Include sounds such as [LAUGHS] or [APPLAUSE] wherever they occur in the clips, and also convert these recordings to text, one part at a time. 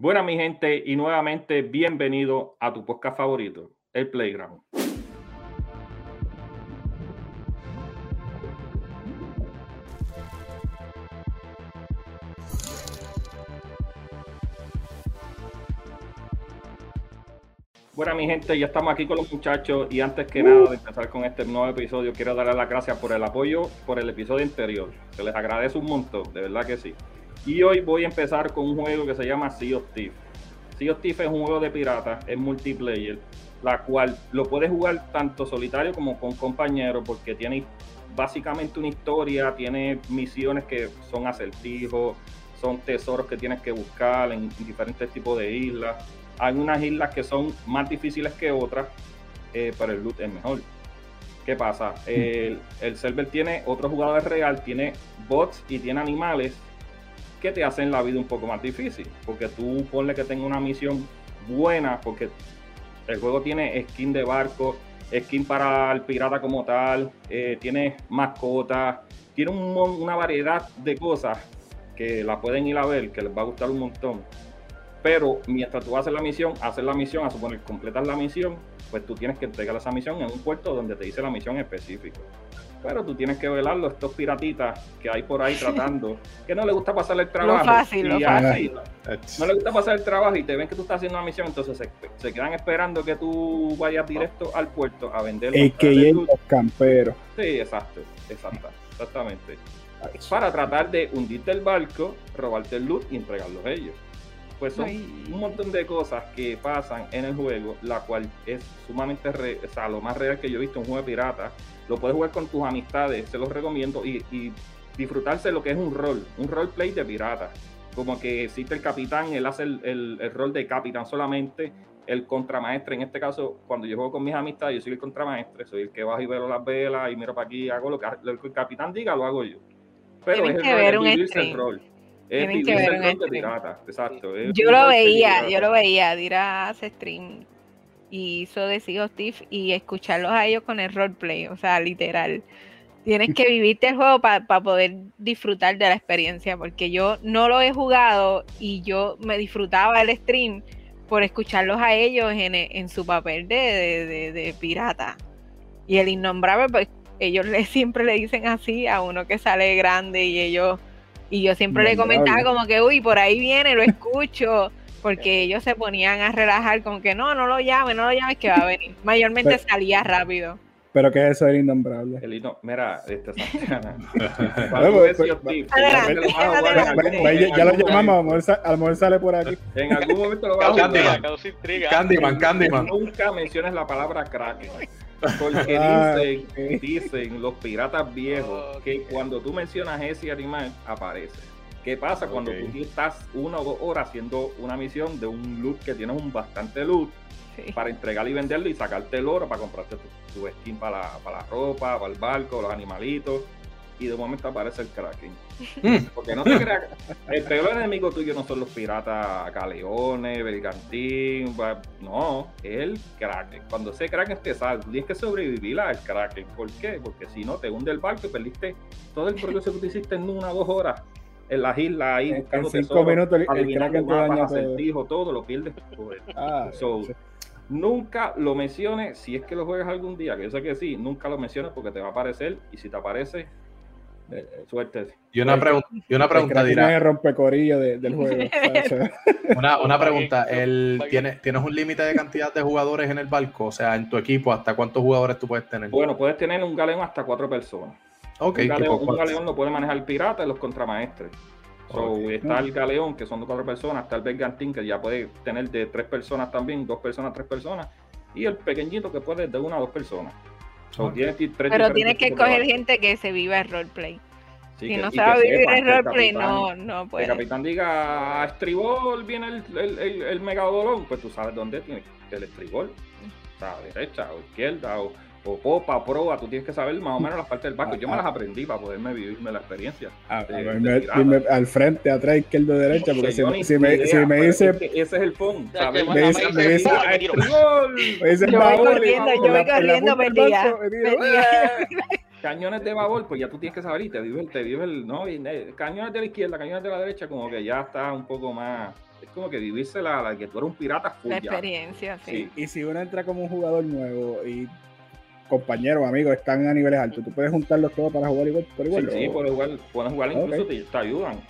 Buenas, mi gente, y nuevamente bienvenido a tu podcast favorito, el Playground. Bueno, mi gente, ya estamos aquí con los muchachos y antes que nada de empezar con este nuevo episodio, quiero darles las gracias por el apoyo por el episodio anterior. Se les agradece un montón, de verdad que sí. Y hoy voy a empezar con un juego que se llama Sea of Thieves. Sea of Thieves es un juego de piratas, es multiplayer, la cual lo puedes jugar tanto solitario como con compañeros porque tiene básicamente una historia, tiene misiones que son acertijos, son tesoros que tienes que buscar en diferentes tipos de islas hay unas islas que son más difíciles que otras, eh, pero el loot es mejor. ¿Qué pasa? El, server tiene otro jugador real, tiene bots y tiene animales que te hacen la vida un poco más difícil. Porque tú ponle que tenga una misión buena, porque el juego tiene skin de barco, skin para el pirata como tal, eh, tiene mascotas, tiene una variedad de cosas que la pueden ir a ver, que les va a gustar un montón. Pero mientras tú haces la misión, haces la misión, a suponer completas la misión, pues tú tienes que entregar esa misión en un puerto donde te dice la misión específica. Pero tú tienes que velarlo, estos piratitas que hay por ahí tratando, [LAUGHS] que no les gusta pasar el trabajo. Lo fácil, lo fácil. No les gusta pasar el trabajo y te ven que tú estás haciendo una misión, entonces se, quedan esperando que tú vayas directo al puerto a vender. Es que los camperos. Sí, exacto, exacto, exactamente. Para tratar de hundirte el barco, robarte el loot y entregarlos a ellos. Pues son un montón de cosas que pasan en el juego, la cual es sumamente, o sea, lo más real que yo he visto en un juego de pirata. Lo puedes jugar con tus amistades, se los recomiendo, y, disfrutarse lo que es un rol, un roleplay de pirata. Como que existe el capitán, él hace el, rol de capitán solamente, el contramaestre, en este caso, cuando yo juego con mis amistades, yo soy el contramaestre, soy el que baja y veo las velas y miro para aquí, hago lo que, el capitán diga, lo hago yo. Pero es el, el rol. Tienen que ver un pirata, exacto. Yo lo veía, yo lo veía, hace stream y hizo de Sea of y escucharlos a ellos con el roleplay, o sea, literal. Tienes que [LAUGHS] vivirte el juego para poder disfrutar de la experiencia, porque yo no lo he jugado y yo me disfrutaba el stream por escucharlos a ellos en, en su papel de, de, de, pirata. Y el innombrable, pues ellos le, siempre le dicen así a uno que sale grande y ellos y yo siempre le comentaba como que, uy, por ahí viene, lo escucho, porque ellos se ponían a relajar como que no, no lo llames, no lo llames que va a venir. Mayormente salía rápido. ¿Pero qué es eso del innombrable? El mira, este Ya lo llamamos, a lo mejor sale por aquí. En algún momento lo vamos a Candyman, Candyman, Candyman. Nunca menciones la palabra crack. Porque [LAUGHS] dicen, dicen los piratas viejos que cuando tú mencionas ese animal, aparece. ¿Qué pasa cuando tú estás una o dos horas haciendo una misión de un loot que tienes un bastante loot para entregarlo y venderlo y sacarte el oro para comprarte tu, skin para la, para la ropa, para el barco, los animalitos? y de momento aparece el Kraken. Mm. [LAUGHS] Porque no te creas, el peor enemigo tuyo no son los piratas Caleones, Bergantín, no, es el Kraken. Cuando ese Kraken te sale, tienes que sobrevivir al Kraken. ¿Por qué? Porque si no, te hunde el barco y perdiste todo el progreso que tú hiciste en una o dos horas en las islas ahí buscando en cinco minutos el, Kraken te daña todo. todo lo pierdes. Ah, Nunca lo menciones, si es que lo juegas algún día, que yo sé que sí, nunca lo menciones porque te va a aparecer y si te aparece, eh, suerte. Y una, pregunta y una pregunta dirá. rompecorillo del juego. [LAUGHS] [LAUGHS] una, una pregunta, el, ¿tienes, ¿tienes un límite de cantidad de jugadores en el barco? O sea, en tu equipo, ¿hasta cuántos jugadores tú puedes tener? Bueno, puedes tener un galeón hasta cuatro personas. Okay, un, galeón, lo puede manejar el pirata y los contramaestres. está el galeón, que son de cuatro personas, está el bergantín, que ya puede tener de tres personas también, dos personas, tres personas, y el pequeñito que puede de una a dos personas. Pero tienes que escoger gente que se viva el roleplay. si no sabe vivir el roleplay, no, no puede. El capitán diga, a estribol viene el, el, el, el megadolón, pues tú sabes dónde tiene el estribol. O sea, derecha o izquierda o o popa, proa, tú tienes que saber más o menos las partes del barco. Yo me las aprendí para poderme vivirme la experiencia. al frente, atrás, izquierdo, derecha, porque si, si, me, si me dice. ese es el fondo. Me dice, me dice, [LAUGHS] me dice, yo voy corriendo, yo voy corriendo, perdida. [LAUGHS] Cañones de babor, pues ya tú tienes que saber y te vive, te vive el. No, cañones de la izquierda, cañones de la derecha, como que ya está un poco más es como que vivirse la, la que tú eres un pirata full. La experiencia, sí. Y si uno entra como un jugador nuevo y compañeros, amigos, están a niveles altos, tú puedes juntarlos todos para jugar igual por igual. Sí, sí, puedes jugar, puedes jugar incluso Ok. te, te ayudan.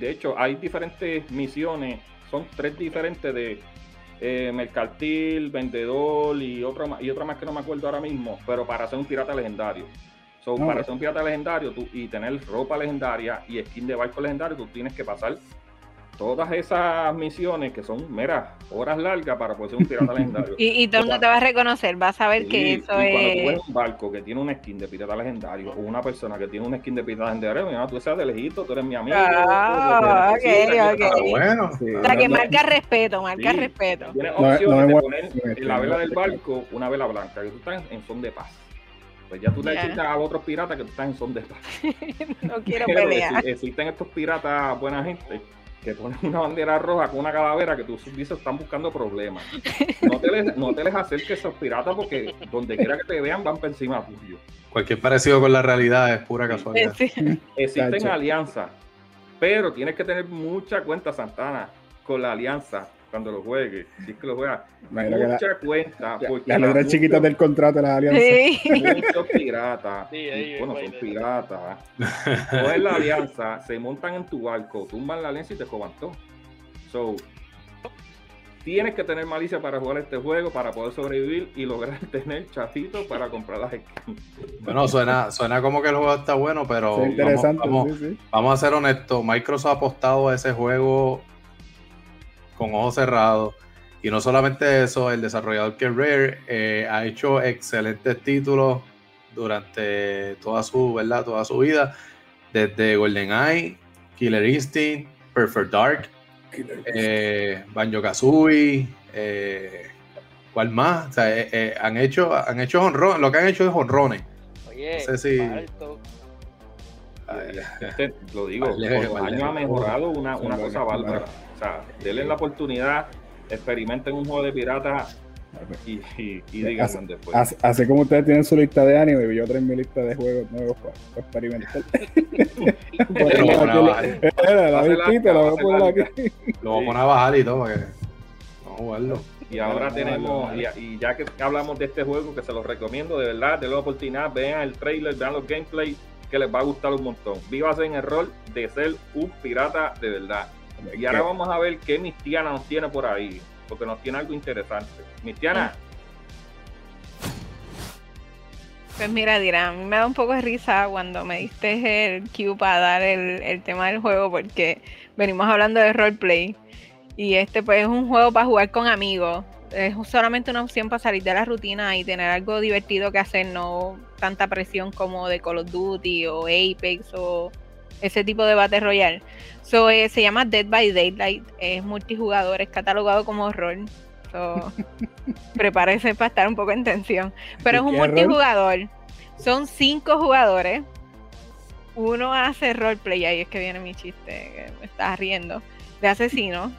De hecho, hay diferentes misiones, son tres diferentes de eh, mercantil, vendedor y otra, y otra más que no me acuerdo ahora mismo, pero para ser un pirata legendario. So, para ser un pirata legendario tú, y tener ropa legendaria y skin de barco legendario, tú tienes que pasar todas esas misiones que son meras horas largas para poder ser un pirata [LAUGHS] legendario. Y, y todo el mundo te va a reconocer, va a saber que eso y cuando tú es. ves un barco que tiene una skin de pirata legendario o una persona que tiene una skin de pirata legendario, mira, tú seas de lejito, tú eres mi amigo. Ah, ok, ok. Ah, bueno. Sí. O sea, que marca respeto, marca Sí. respeto. Tienes opciones no de poner no en la vela del barco una vela blanca, que tú estás en son de paz. Pues ya tú le Ya. dices a otros piratas que tú estás en son de paz. [LAUGHS] No [LAUGHS] quiero Pero pelear. exi- existen estos piratas buena gente que ponen una bandera roja con una calavera que tú dices están buscando problemas. No te les, no te les acerques a esos piratas porque donde quiera que te vean van por encima tuyo. Cualquier parecido con la realidad es pura casualidad. Sí. Existen alianzas, pero tienes que tener mucha cuenta, Santana, con la alianza cuando lo juegues. Si es que lo juegas, Imagino que la- mucha cuenta. Porque las letras chiquitas del contrato de las alianzas. Sí. muchos piratas, Sí, ahí, bueno, son piratas, [LAUGHS] cogen la alianza, se montan en tu barco, tumban la alianza y te coban todo. So, tienes que tener malicia para jugar este juego, para poder sobrevivir y lograr [LAUGHS] tener chafitos para comprar las skins. Bueno, suena, suena como que el juego está bueno, pero Sí, interesante, vamos, vamos- sí, sí. vamos a ser honestos. Microsoft ha apostado a ese juego con ojos cerrados. Y no solamente eso, el desarrollador que Rare eh, ha hecho excelentes títulos durante toda su, ¿verdad? Toda su vida. Desde GoldenEye, Killer Instinct, Perfect Dark, eh, Banjo Kazooie, eh, ¿cuál más? O sea, eh, eh, han hecho, han hecho honrón, lo que han hecho es honrones. Oye, No sé si-. Este, lo digo, Vale, años ha mejorado una, una cosa bárbara. Sea, denle la oportunidad, experimenten un juego de piratas y, y, y díganme después. Así, así como ustedes tienen su lista de anime, yo tengo mi lista de juegos nuevos para, para experimentar. [LAUGHS] Lo voy [LAUGHS] a poner a bajar y todo. Vamos a jugarlo. Y ahora tenemos, y, y ya que hablamos de este juego, que se los recomiendo de verdad, denle la oportunidad, vean el trailer, vean los gameplay, que les va a gustar un montón. Vívase en el rol de ser un pirata de verdad. Y ahora vamos a ver qué Mistiana nos tiene por ahí, porque nos tiene algo interesante. Mistiana, Pues mira, Dira, a mí me da un poco de risa cuando me diste el cue para dar el, el tema del juego, porque venimos hablando de roleplay. Y este, pues, es un juego para jugar con amigos. Es solamente una opción para salir de la rutina y tener algo divertido que hacer, no tanta presión como de Call of Duty o Apex o ese tipo de Battle Royale. So, eh, se llama Dead by Daylight, es multijugador, es catalogado como horror. So, [LAUGHS] prepárese para estar un poco en tensión. Pero es ¿Y un rol? multijugador. Son cinco jugadores. Uno hace roleplay, ahí es que viene mi chiste, que me estás riendo, de asesino.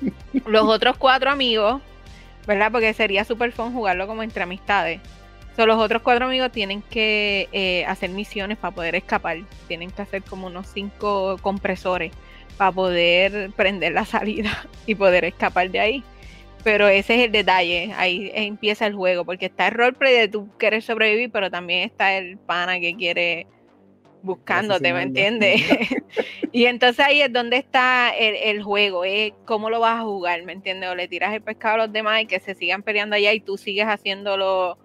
[LAUGHS] Los otros cuatro amigos, ¿verdad? Porque sería super fun jugarlo como entre amistades. So, los otros cuatro amigos tienen que eh, hacer misiones para poder escapar. Tienen que hacer como unos cinco compresores para poder prender la salida [LAUGHS] y poder escapar de ahí. Pero ese es el detalle, ahí empieza el juego, porque está el roleplay de tú querer sobrevivir, pero también está el pana que quiere buscándote, ¿me entiendes? [LAUGHS] [LAUGHS] y entonces ahí es donde está el, el juego, es cómo lo vas a jugar, ¿me entiendes? O le tiras el pescado a los demás y que se sigan peleando allá y tú sigues haciendo lo-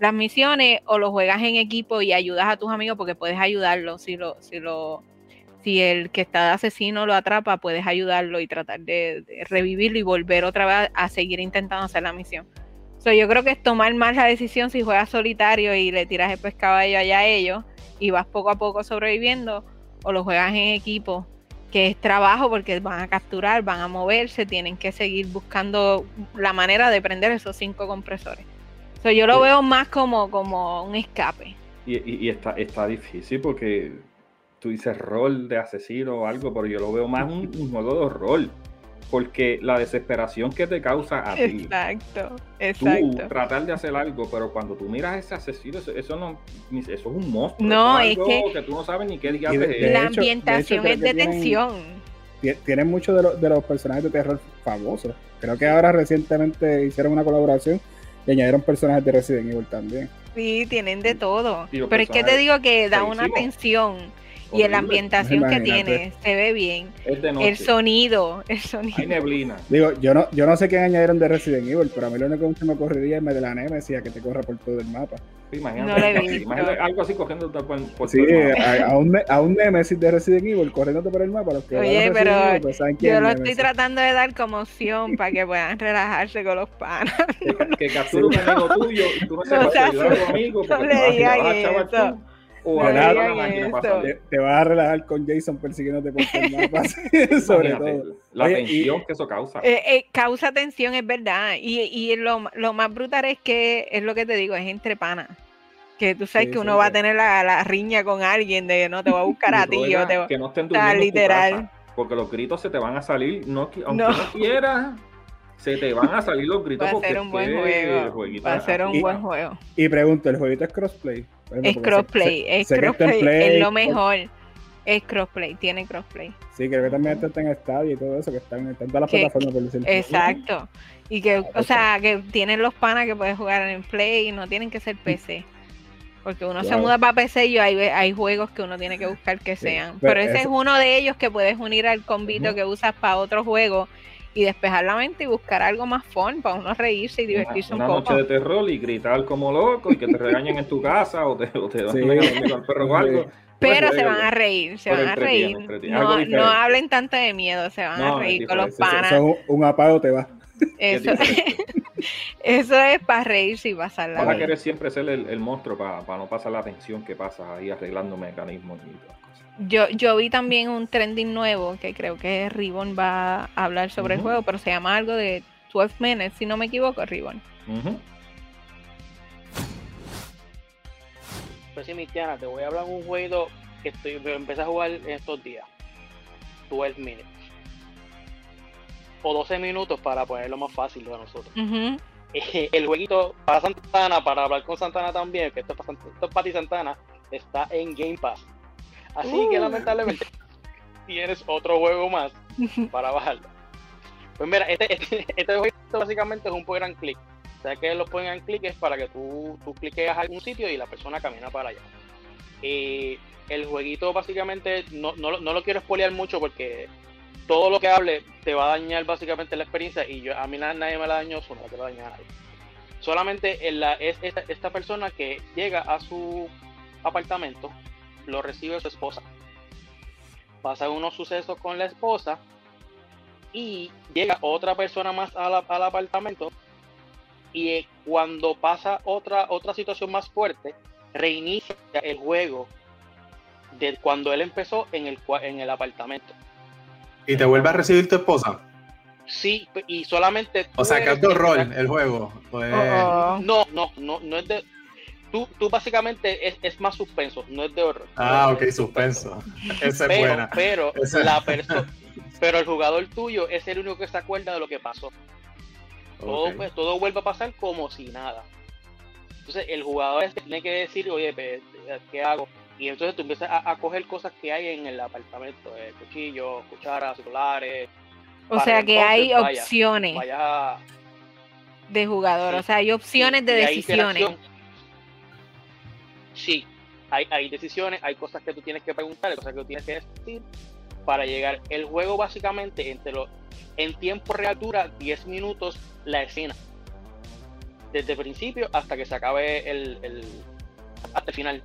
las misiones, o lo juegas en equipo y ayudas a tus amigos porque puedes ayudarlos si lo, si lo, si el que está de asesino lo atrapa, puedes ayudarlo y tratar de, revivirlo y volver otra vez a seguir intentando hacer la misión. So, yo creo que es tomar más la decisión si juegas solitario y le tiras el pescado allá a ellos y vas poco a poco sobreviviendo, o lo juegas en equipo, que es trabajo porque van a capturar, van a moverse, tienen que seguir buscando la manera de prender esos cinco compresores. So, yo lo Sí. veo más como, como un escape. y, y- y está, está difícil porque tú dices rol de asesino o algo, pero yo lo veo más un, un juego de horror. Porque la desesperación que te causa a ti. Exacto, tú exacto. tratar de hacer algo, pero cuando tú miras a ese asesino, eso, eso no, eso es un monstruo. No, eso es algo que- tú no sabes ni qué de- es. de la hecho- ambientación de es de que tienen- tensión. tie- tienen muchos de, los- de los personajes de terror famosos. Creo que ahora recientemente hicieron una colaboración y añadieron personajes de Resident Evil también. Sí, tienen de todo. Pero es que te digo que da una feísimos. Y en la ambientación que tiene se ve bien. Es de noche. El sonido, el Hay sonido. neblina. Digo, yo no, yo no sé qué añadieron de Resident Evil, pero a mí lo único que me ocurriría es de la Nemesis a que te corra por todo el mapa. Imagínate, No algo así cogiendo por, por Sí, todo el mapa. a, a un, a un Nemesis de Resident Evil corriéndote por el mapa. Los que Oye, pero Evil, pues, saben quién Yo es lo estoy tratando de dar como opción [LAUGHS] para que puedan relajarse con los panas. Que, que [LAUGHS] capture un amigo tuyo y tú no No sepas ayudar a tu amigo porque no le vas, o No la máquina. Te, te vas a relajar con Jason persiguiéndote por [LAUGHS] mapa. sobre Imagínate, todo. La Oye, tensión que eso causa. Eh, eh, causa tensión, es verdad. Y, y lo, lo más brutal es que es lo que te digo, es entre panas. Que tú sabes Sí, que uno sí, va a tener la, la riña con alguien de no te voy a buscar [LAUGHS] a ti. tú, o ¿verdad? te voy- que no estén durmiendo en tu literal. casa, porque los gritos se te van a salir, no, aunque No. no quieras, se te van a salir los [LAUGHS] gritos Va a ser un buen que juego. Va a ser un buen juego. Y pregunto, ¿el jueguito es crossplay? Es crossplay, es crossplay, Play, es lo mejor. Es crossplay, tiene crossplay. Sí, creo que también está en Stadia y todo eso, que están en todas las Que- plataformas por decirlo. Exacto. Y que, o perfecto. sea, que tienen los panas que puedes jugar en Play, no tienen que ser PC. Porque uno se muda para PC y hay, hay juegos que uno tiene que buscar que Sí, sean. pero Pero ese es uno de ellos que puedes unir al combito Ujú. que usas para otro juego y despejar la mente y buscar algo más fun para uno reírse y divertirse una, un una poco. noche de terror y gritar como loco y que te regañen en tu casa o te, o te Sí. a dormir al perro o algo. Pero pues, se van a reír, se van a reír. No, no hablen tanto de miedo, se van No, a reír con los. Eso- panas. eso es un, apago te va. Es Eso, [LAUGHS] eso es para reírse y pasarla Vas a querer siempre ser el, el monstruo para no pasar la tensión que pasa ahí arreglando mecanismos y cosas. Yo, yo vi también un trending nuevo que creo que Ribbon va a hablar sobre el juego, pero se llama algo de 12 minutes, si no me equivoco, Ribbon. Ujú. Pues sí, Mistiana, te voy a hablar de un juego que estoy, que empecé a jugar en estos días. 12 minutes. O 12 minutos para ponerlo más fácil para nosotros. Eh, el jueguito para Santana, para hablar con Santana también, que esto es para, esto es para ti Santana, está en Game Pass. Así que Uh. lamentablemente [LAUGHS] tienes otro juego más [LAUGHS] para bajarlo. Pues mira, este, este, este jueguito básicamente es un point and click. O sea que los point and click es para que tú, tú cliques a algún sitio y la persona camina para allá. Eh, el jueguito básicamente no, no, lo- no lo quiero spoilear mucho porque todo lo que hable te va a dañar básicamente la experiencia y yo a mí na- nadie me la dañó, eso no la quiero dañar a nadie. Solamente en la, es esta, esta persona que llega a su apartamento, lo recibe su esposa. Pasan unos sucesos con la esposa y llega otra persona más a la- al apartamento y eh, cuando pasa otra, otra situación más fuerte, reinicia el juego de cuando él empezó en el, en el apartamento. Y te vuelve a recibir tu esposa. Sí, y solamente... O sea, que el- horror el juego. Pues, Oh, oh. No, no, no, no es de... Tú, tú básicamente es, es más suspenso, no es de horror. Ah, No ok, suspenso. [LAUGHS] Esa es Pero, buena. pero, la pero el jugador tuyo es el único que se acuerda de lo que pasó. Todo, pues, todo vuelve a pasar como si nada. Entonces el jugador tiene que decir, oye, pues, ¿qué hago? Y entonces tú empiezas a, a coger cosas que hay en el apartamento, eh, cuchillos, cucharas, celulares, O sea que hay vaya- opciones de jugador, Sí. o sea, hay opciones de decisiones. Sí, hay, hay decisiones, hay cosas que tú tienes que preguntar, hay cosas que tú tienes que decir para llegar. El juego básicamente entre los, en tiempo real dura 10 minutos la escena. Desde el principio hasta que se acabe el, el- hasta el final.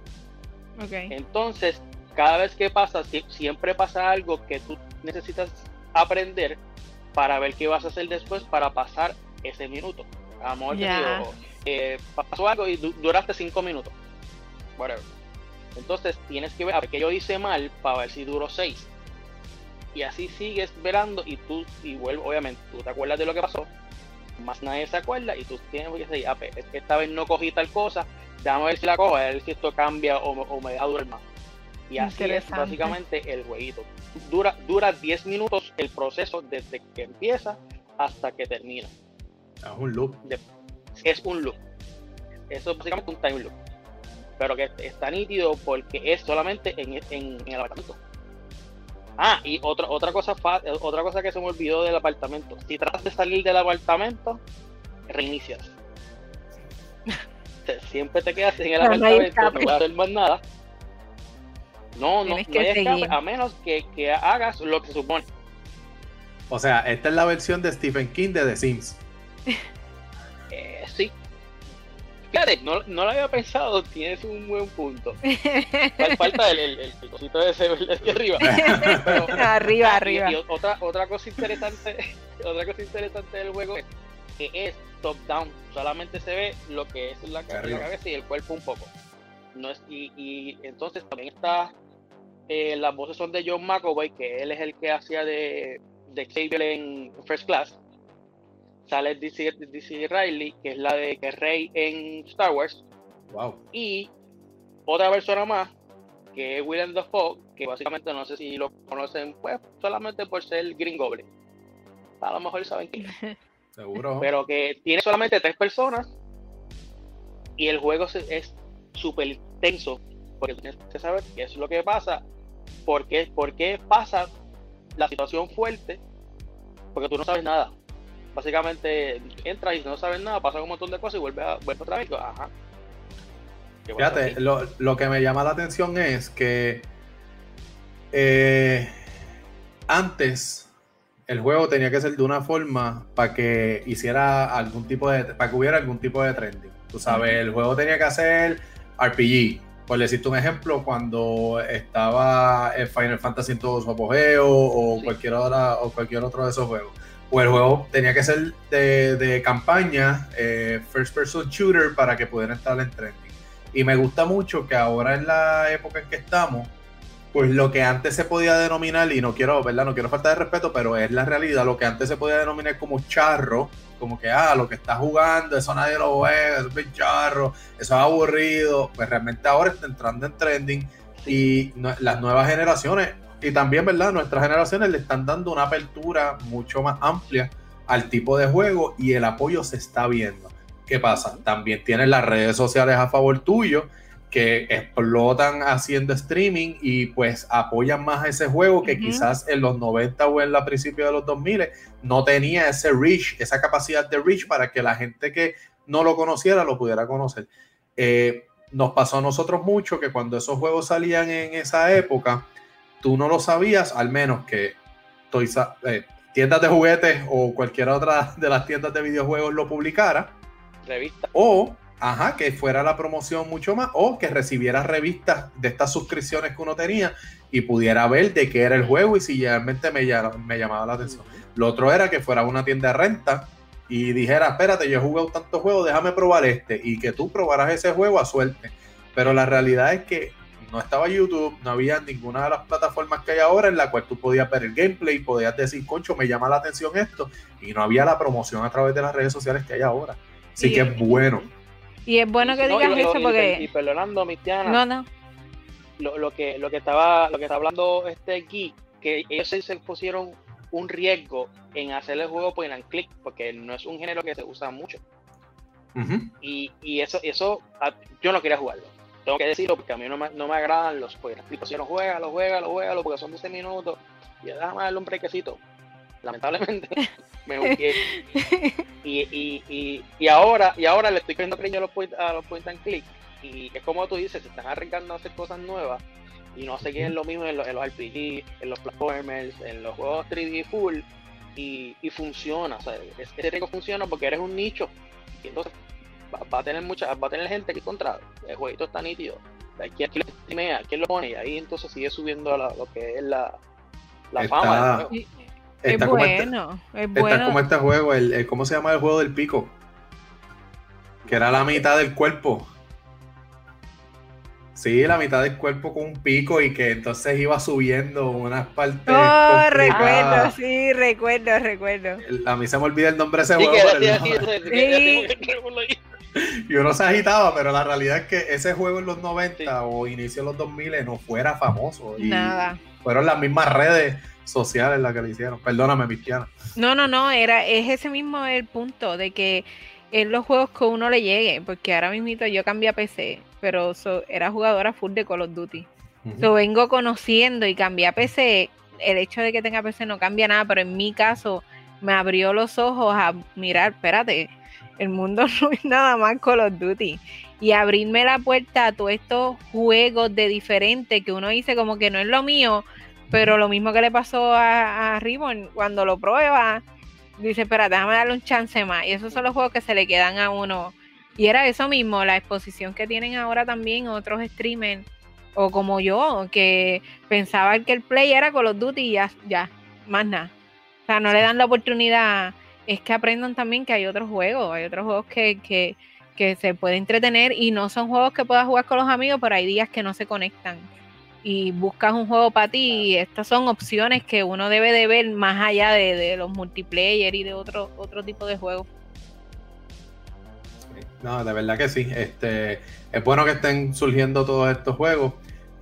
Ok. Entonces, cada vez que pasa, sie- siempre pasa algo que tú necesitas aprender para ver qué vas a hacer después para pasar ese minuto. A lo mejor te Ya. digo, eh, pasó algo y du- duraste cinco minutos. Whatever. Entonces tienes que ver a ver qué yo hice mal para ver si duró seis. Y así sigues verando y tú, y vuelvo, obviamente, tú te acuerdas de lo que pasó, más nadie se acuerda y tú tienes que decir, ah, pues, es que esta vez no cogí tal cosa, déjame ver si la cojo, a ver si esto cambia o, me- o me deja durar más. Y así es básicamente el jueguito. Dura, dura 10 minutos el proceso desde que empieza hasta que termina. Es un loop. Es un loop. Eso es básicamente un time loop. Pero que está nítido porque es solamente en, en- en el apartamento. Ah, y otra, otra, cosa, fa- otra cosa que se me olvidó del apartamento. Si tratas de salir del apartamento, reinicias. [LAUGHS] Siempre te quedas en el Pero no hay apartamento, no a hacer más nada. No, no, no que hay escape, seguir. a menos que, que hagas lo que se supone. O sea, esta es la versión de Stephen King de The Sims. Eh, sí. Fíjate, no, no lo había pensado, tienes un buen punto. Fal- Falta el, el, el cosito ese ¿verdad? aquí arriba. Pero- arriba, Ah, arriba. Y, y otra, otra cosa interesante, [LAUGHS] otra cosa interesante del juego es que es top down, solamente se ve lo que es la, la cabeza y el cuerpo un poco. No es, y, y entonces también está eh, las voces son de John McAvoy, que él es el que hacía de, de Xavier en First Class. Sale DC, DC Riley, que es la de que es Rey en Star Wars Wow. y otra persona más que es Willem Dafoe que básicamente no sé si lo conocen pues solamente por ser Green Goblin a lo mejor saben quién [LAUGHS] Seguro. pero que tiene solamente tres personas y el juego es súper tenso porque tienes que saber qué es lo que pasa por qué, por qué pasa la situación fuerte porque tú no sabes nada básicamente entras y no sabes nada pasa un montón de cosas y vuelve a vuelve otra vez ajá ¿Qué pasó Fíjate, lo, lo que me llama la atención es que eh, antes el juego tenía que ser de una forma para que hiciera algún tipo de, para que hubiera algún tipo de trending. Tú sabes, el juego tenía que hacer RPG. Por decirte un ejemplo, cuando estaba el Final Fantasy en todo su apogeo o, Sí. cualquier otra, o cualquier otro de esos juegos. O el juego tenía que ser de, de campaña, eh, first person shooter, para que pudiera entrar en trending. Y me gusta mucho que ahora en la época en que estamos, pues lo que antes se podía denominar, y no quiero, ¿verdad? No quiero faltar de respeto, pero es la realidad, lo que antes se podía denominar como charro, como que, ah, lo que está jugando, eso nadie lo juega, eso es bien charro, eso es aburrido, pues realmente ahora está entrando en trending y no- las nuevas generaciones, y también, ¿verdad? Nuestras generaciones le están dando una apertura mucho más amplia al tipo de juego y el apoyo se está viendo. ¿Qué pasa? También tienes las redes sociales a favor tuyo que explotan haciendo streaming y pues apoyan más a ese juego que quizás en los 90 o en la principio de los 2000 no tenía ese reach, esa capacidad de reach para que la gente que no lo conociera lo pudiera conocer. Eh, nos pasó a nosotros mucho que cuando esos juegos salían en esa época, tú no lo sabías, al menos que Toys eh, tiendas de juguetes o cualquier otra [LAUGHS] de las tiendas de videojuegos lo publicara revista o ajá, que fuera la promoción mucho más, o que recibiera revistas de estas suscripciones que uno tenía y pudiera ver de qué era el juego y si realmente me, me llamaba la atención. Lo otro era que fuera una tienda de renta y dijera, espérate, yo he jugado tantos juegos, déjame probar este, y que tú probaras ese juego a suerte. Pero la realidad es que no estaba YouTube, no había ninguna de las plataformas que hay ahora en la cual tú podías ver el gameplay, podías decir, concho, me llama la atención esto, y no había la promoción a través de las redes sociales que hay ahora. Así Y- que es bueno. Y es bueno que No, y digas eso y- porque. y perdonando Mistiana, No, no. lo, lo que lo que estaba lo que está hablando este aquí que ellos se, se pusieron un riesgo en hacer el juego point and click porque no es un género que se usa mucho y, y eso eso ah, yo no quería jugarlo tengo que decirlo porque a mí no me, no me agradan los point and click si no juega lo juega lo juega porque son 12 minutos y déjame darle un brequecito. Lamentablemente [LAUGHS] me y, y, y, y ahora y ahora le estoy cogiendo cariño a los point, a los point and click y es como tú dices se están arriesgando a hacer cosas nuevas y no seguir lo mismo en los, en los RPG en los platformers en los juegos 3D full y, y funciona o sea, es- ese riesgo funciona porque eres un nicho y entonces va, va a tener mucha va a tener gente que contra el jueguito está nítido aquí aquí lo streamea, quién lo pone y ahí entonces sigue subiendo la- lo que es la, la Está- fama del juego. Es Está como este- bueno, es Está bueno. como este juego, el, el- ¿cómo se llama el juego del pico? Que era la mitad del cuerpo. Sí, la mitad del cuerpo con un pico y que entonces iba subiendo unas partes. Oh, recuerdo, sí, recuerdo, recuerdo. A mí se me olvida el nombre de ese Sí, juego. que como que- [LAUGHS] y uno se agitaba, pero la realidad es que ese juego en los 90 o inicio de los 2000 no fuera famoso. Y Nada. Fueron las mismas redes sociales las que lo hicieron. Perdóname, Mistiana. No, no, no, era, es ese mismo el punto de que en los juegos que uno le llegue, porque ahora mismo yo cambié a PC, pero so- era jugadora full de Call of Duty. So, vengo conociendo y cambié a PC el hecho de que tenga PC no cambia nada, pero en mi caso me abrió los ojos a mirar, espérate, el mundo [LAUGHS] no es nada más Call of Duty. Y abrirme la puerta a todos estos juegos de diferente que uno dice como que no es lo mío, pero lo mismo que le pasó a, a Ribbon cuando lo prueba, dice, espera, déjame darle un chance más. Y esos son los juegos que se le quedan a uno. Y era eso mismo, la exposición que tienen ahora también otros streamers, o como yo, que pensaba que el play era Call of Duty y ya, ya, más nada. O sea, no le dan la oportunidad. Es que aprendan también que hay otros juegos, hay otros juegos que, que, que se puede entretener y no son juegos que puedas jugar con los amigos, pero hay días que no se conectan y buscas un juego para ti. Y estas son opciones que uno debe de ver más allá de, los multiplayer y de otro, otro tipo de juegos. No, de verdad que sí. Este, es bueno que estén surgiendo todos estos juegos.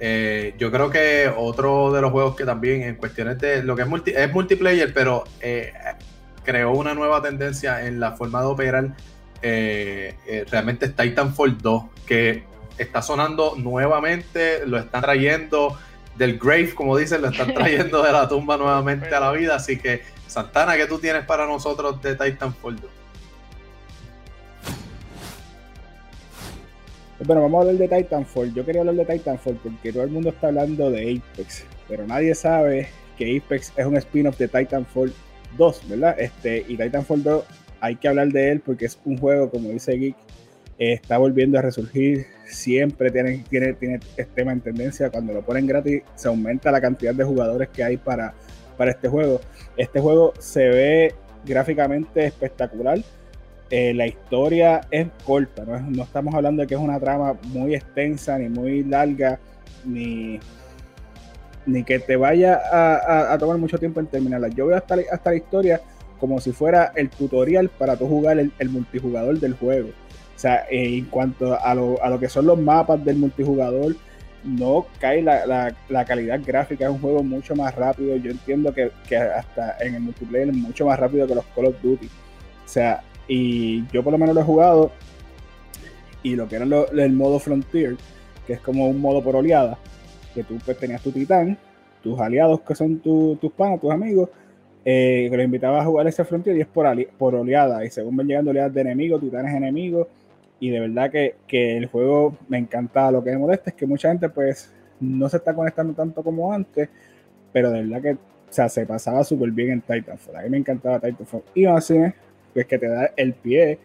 Eh, yo creo que otro de los juegos que también en cuestiones de lo que es, es multiplayer, pero eh, creó una nueva tendencia en la forma de operar, eh, realmente es Titanfall 2, que está sonando nuevamente, lo están trayendo del grave, como dicen, lo están trayendo de la tumba nuevamente a la vida. Así que, Santana, ¿qué tú tienes para nosotros de Titanfall 2? Bueno, vamos a hablar de Titanfall. Yo quería hablar de Titanfall porque todo el mundo está hablando de Apex, pero nadie sabe que Apex es un spin-off de Titanfall 2, ¿verdad? Este, y Titanfall 2 hay que hablar de él porque es un juego, como dice Geek, está volviendo a resurgir, siempre tiene, tiene, tiene este tema en tendencia, cuando lo ponen gratis se aumenta la cantidad de jugadores que hay para, para este juego. Este juego se ve gráficamente espectacular, eh, la historia es corta, ¿no? estamos hablando de que es una trama muy extensa, ni muy larga, ni, ni que te vaya a, tomar mucho tiempo en terminarla. Yo veo hasta, hasta la historia como si fuera el tutorial para tú jugar el multijugador del juego. Sea, en cuanto a lo, a lo, que son los mapas del multijugador, no cae la, la, calidad gráfica, es un juego mucho más rápido. Yo entiendo que, que, hasta en el multiplayer es mucho más rápido que los Call of Duty. O sea, y yo por lo menos lo he jugado. Y lo que era el modo Frontier, que es como un modo por oleada, que tú pues, tenías tu titán, tus aliados que son tus panas, tus amigos, eh, que los invitabas a jugar ese Frontier y es por, por oleada. Y según ven llegando oleadas de enemigos, titanes enemigos y de verdad que, el juego me encanta. Lo que me molesta es que mucha gente pues no se está conectando tanto como antes, pero de verdad que se pasaba súper bien en Titanfall. A mí me encantaba Titanfall. Y así pues que te da el pie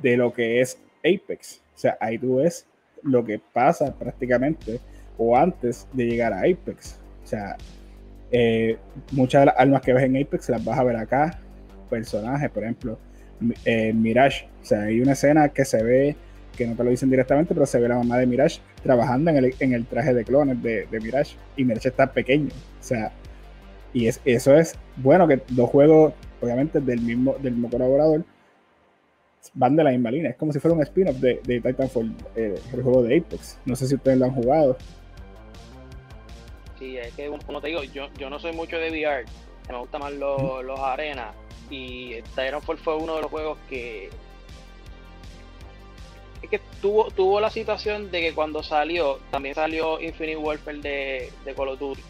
de lo que es Apex. O sea, ahí tú ves lo que pasa prácticamente o antes de llegar a Apex. O sea, eh, muchas de las armas que ves en Apex las vas a ver acá. Personajes, por ejemplo, eh, Mirage. O sea, hay una escena que se ve, que no te lo dicen directamente, pero se ve la mamá de Mirage trabajando en el, en el traje de clones de, de, Mirage. Y Mirage está pequeño. O sea, y es, eso es bueno que dos juegos, obviamente, del mismo, del mismo colaborador, van de la misma línea. Es como si fuera un spin-off de, de, Titanfall, eh, el juego de Apex. No sé si ustedes lo han jugado. Sí, es que, como te digo, yo, yo no soy mucho de VR. Me gustan más los, los arenas y Titanfall fue uno de los juegos que es que tuvo, tuvo la situación de que cuando salió, también salió Infinite Warfare de, de Call of Duty.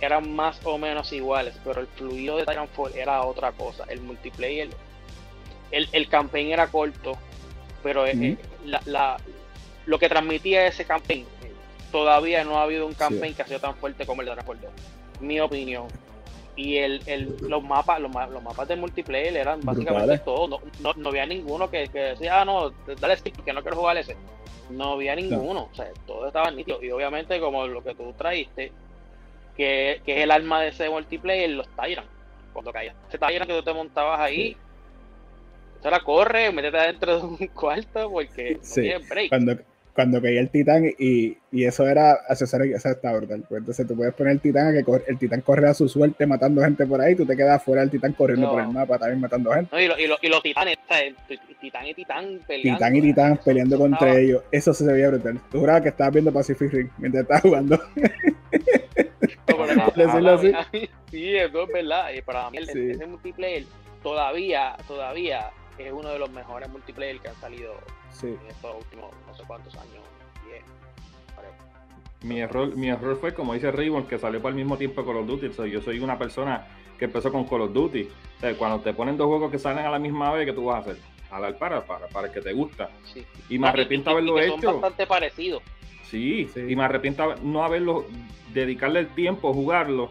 Eran más o menos iguales, pero el fluido de Titanfall era otra cosa. El multiplayer, el, el campaign era corto, pero eh, eh, la, lo que transmitía ese campaign, todavía no ha habido un campaign que ha sido tan fuerte como el de Titanfall 2. Mi opinión y el, el, los mapas los, los mapas de multiplayer eran básicamente todos no, no, había ninguno que, que, decía ah no dale stick que no quiero jugar ese no había ninguno o sea todo estaba nítido. Y obviamente como lo que tú traíste que, que es el arma de ese multiplayer los Tyrant. Cuando caía ese Tyrant que tú te montabas ahí se la corre métete adentro de un [LAUGHS] cuarto porque sí. break. cuando cuando caía el titán y, y eso era accesorio, eso está brutal. Pues entonces tú puedes poner el titán a que el titán corre a su suerte matando gente por ahí, tú te quedas fuera del titán corriendo por el mapa también matando gente. y, y, y, los titanes, titán y titán peleando. Titán y titán peleando contra ellos, eso se veía brutal. Tú jurabas que estabas viendo Pacific Ring mientras estabas jugando. [LAUGHS] [LAUGHS] sí, eso es verdad. Y para mí ese multiplayer todavía, todavía es uno de los mejores multiplayer que han salido en estos últimos no sé cuántos años. Mi error, mi error fue, como dice Ribbon, que salió para el mismo tiempo Call of Duty. yo soy una persona que empezó con Call of Duty. cuando te ponen dos juegos que salen a la misma vez, ¿qué tú vas a hacer? Jalar para, para, para el que te gusta. Y me arrepiento haberlo hecho. Son bastante parecidos. Sí, y me arrepiento no haberlo, dedicarle el tiempo a jugarlo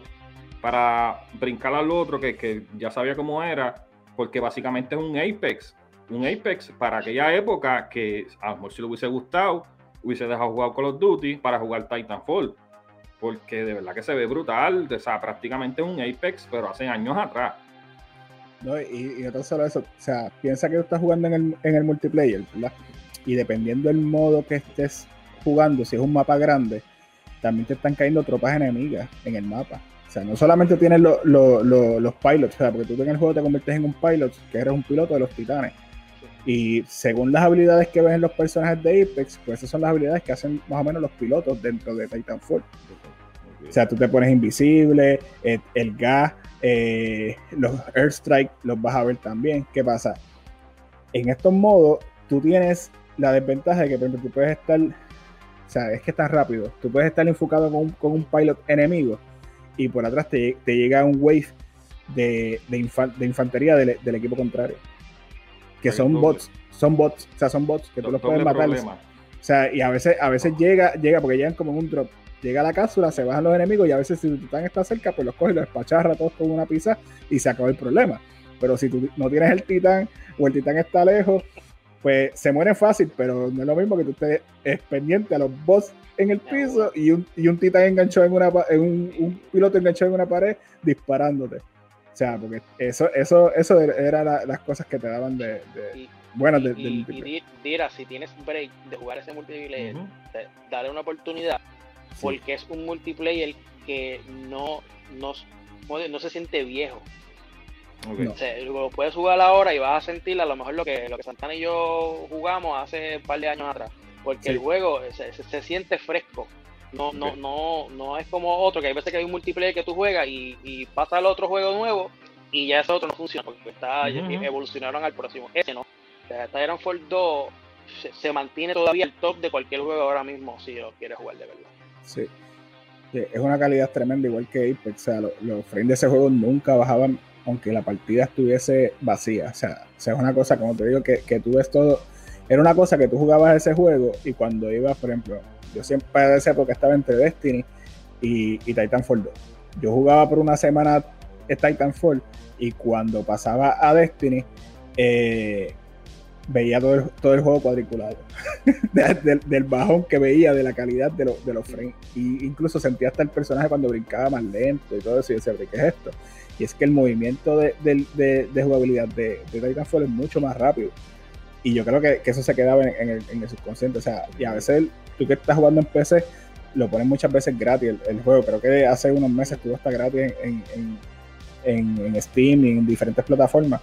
para brincar al otro que, que ya sabía cómo era, porque básicamente es un Apex. Un Apex para aquella época que a lo mejor si le hubiese gustado, hubiese dejado jugar Call of Duty para jugar Titanfall. Porque de verdad que se ve brutal. O sea, prácticamente un Apex, pero hace años atrás. No, y, no solo eso. O sea, piensa que tú estás jugando en el, en el multiplayer, ¿verdad? Y dependiendo del modo que estés jugando, si es un mapa grande, también te están cayendo tropas enemigas en el mapa. O sea, no solamente tienes los pilots, o sea, porque tú en el juego te conviertes en un pilot, que eres un piloto de los titanes. Y según las habilidades que ven los personajes de Apex, pues esas son las habilidades que hacen más o menos los pilotos dentro de Titanfall. O sea, tú te pones invisible, el, gas, eh, los airstrike los vas a ver también. ¿Qué pasa? En estos modos, tú tienes la desventaja de que por tú puedes estar, o sea, es que estás rápido. Tú puedes estar enfocado con un, pilot enemigo y por atrás te, llega un wave de, infantería del equipo contrario que son bots, son bots, o sea, son bots que tú los puedes matar. O sea, y a veces, a veces llega, llega porque llegan como en un drop. Llega a la cápsula, se bajan los enemigos y a veces si tu titán está cerca, pues los coges, los despacharra todos con una pizza y se acaba el problema. Pero si tú no tienes el titán o el titán está lejos, pues se mueren fácil, pero no es lo mismo que tú estés pendiente a los bots en el piso y un, y un titán enganchado en una en un, un piloto enganchado en una pared disparándote. O sea, porque eso, eso, eso era las cosas que te daban de, bueno, y, y, Dira, si tienes break de jugar ese multiplayer, dale una oportunidad, porque es un multiplayer que no, no, no se siente viejo. Lo puedes jugar ahora y vas a sentir a lo mejor lo que, lo que Santana y yo jugamos hace un par de años atrás. Porque el juego se, se, siente fresco. No, no, no, no es como otro, que hay veces que hay un multiplayer que tú juegas y, pasa al otro juego nuevo y ya ese otro no funciona porque está, evolucionaron al próximo. Ese no. Titanfall 2 se, mantiene todavía el top de cualquier juego ahora mismo si lo quieres jugar de verdad. Sí. Es una calidad tremenda, igual que Apex. O sea, los, frames de ese juego nunca bajaban, aunque la partida estuviese vacía. O sea, es una cosa, como te digo, que, que tú ves todo. Era una cosa que tú jugabas ese juego y cuando ibas, por ejemplo, yo siempre esa época estaba entre Destiny y, Titanfall 2. Yo jugaba por una semana Titanfall y cuando pasaba a Destiny eh, veía todo el, todo el juego cuadriculado. [LAUGHS] del, bajón que veía de la calidad de, de los frames. Y incluso sentía hasta el personaje cuando brincaba más lento y todo eso. Y decía, ¿qué es esto? Y es que el movimiento de, jugabilidad de, Titanfall es mucho más rápido. Y yo creo que, eso se quedaba en, el, en, el, subconsciente. O sea, y a veces tú que estás jugando en PC, lo pones muchas veces gratis el, juego. Creo que hace unos meses estuvo hasta gratis en, en, Steam y en diferentes plataformas.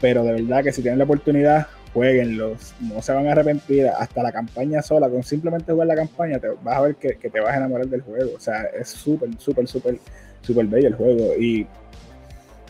Pero de verdad que si tienen la oportunidad, jueguenlos. No se van a arrepentir. Hasta la campaña sola, con simplemente jugar la campaña, te vas a ver que, que te vas a enamorar del juego. O sea, es súper, súper, súper, súper bello el juego. Y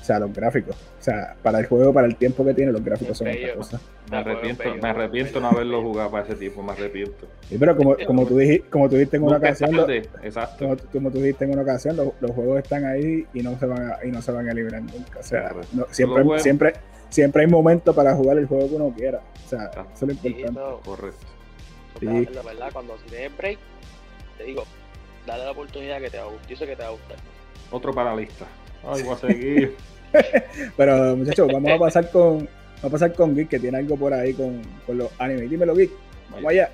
o sea, los gráficos. O sea, para el juego, para el tiempo que tiene, los gráficos son otra cosa. Me arrepiento, me arrepiento no haberlo jugado para ese tiempo, me arrepiento. Sí, pero como, como, tú, dijiste, como tú dijiste en una ocasión, exacto. Como, tú dijiste en una ocasión, los, juegos están ahí y no se van a, y no se van a liberar nunca. O sea, siempre, siempre, siempre hay momentos para jugar el juego que uno quiera. O sea, eso es lo importante. Correcto. Sí. La verdad, cuando tienes break, te digo, dale la oportunidad que te va a gustar. Yo sé que te va a gustar. Otro para la lista. Ay, voy a seguir. [LAUGHS] Pero muchachos, vamos a pasar con vamos a pasar con Geek, que tiene algo por ahí con, con los animes. Dímelo, Geek. Vamos allá.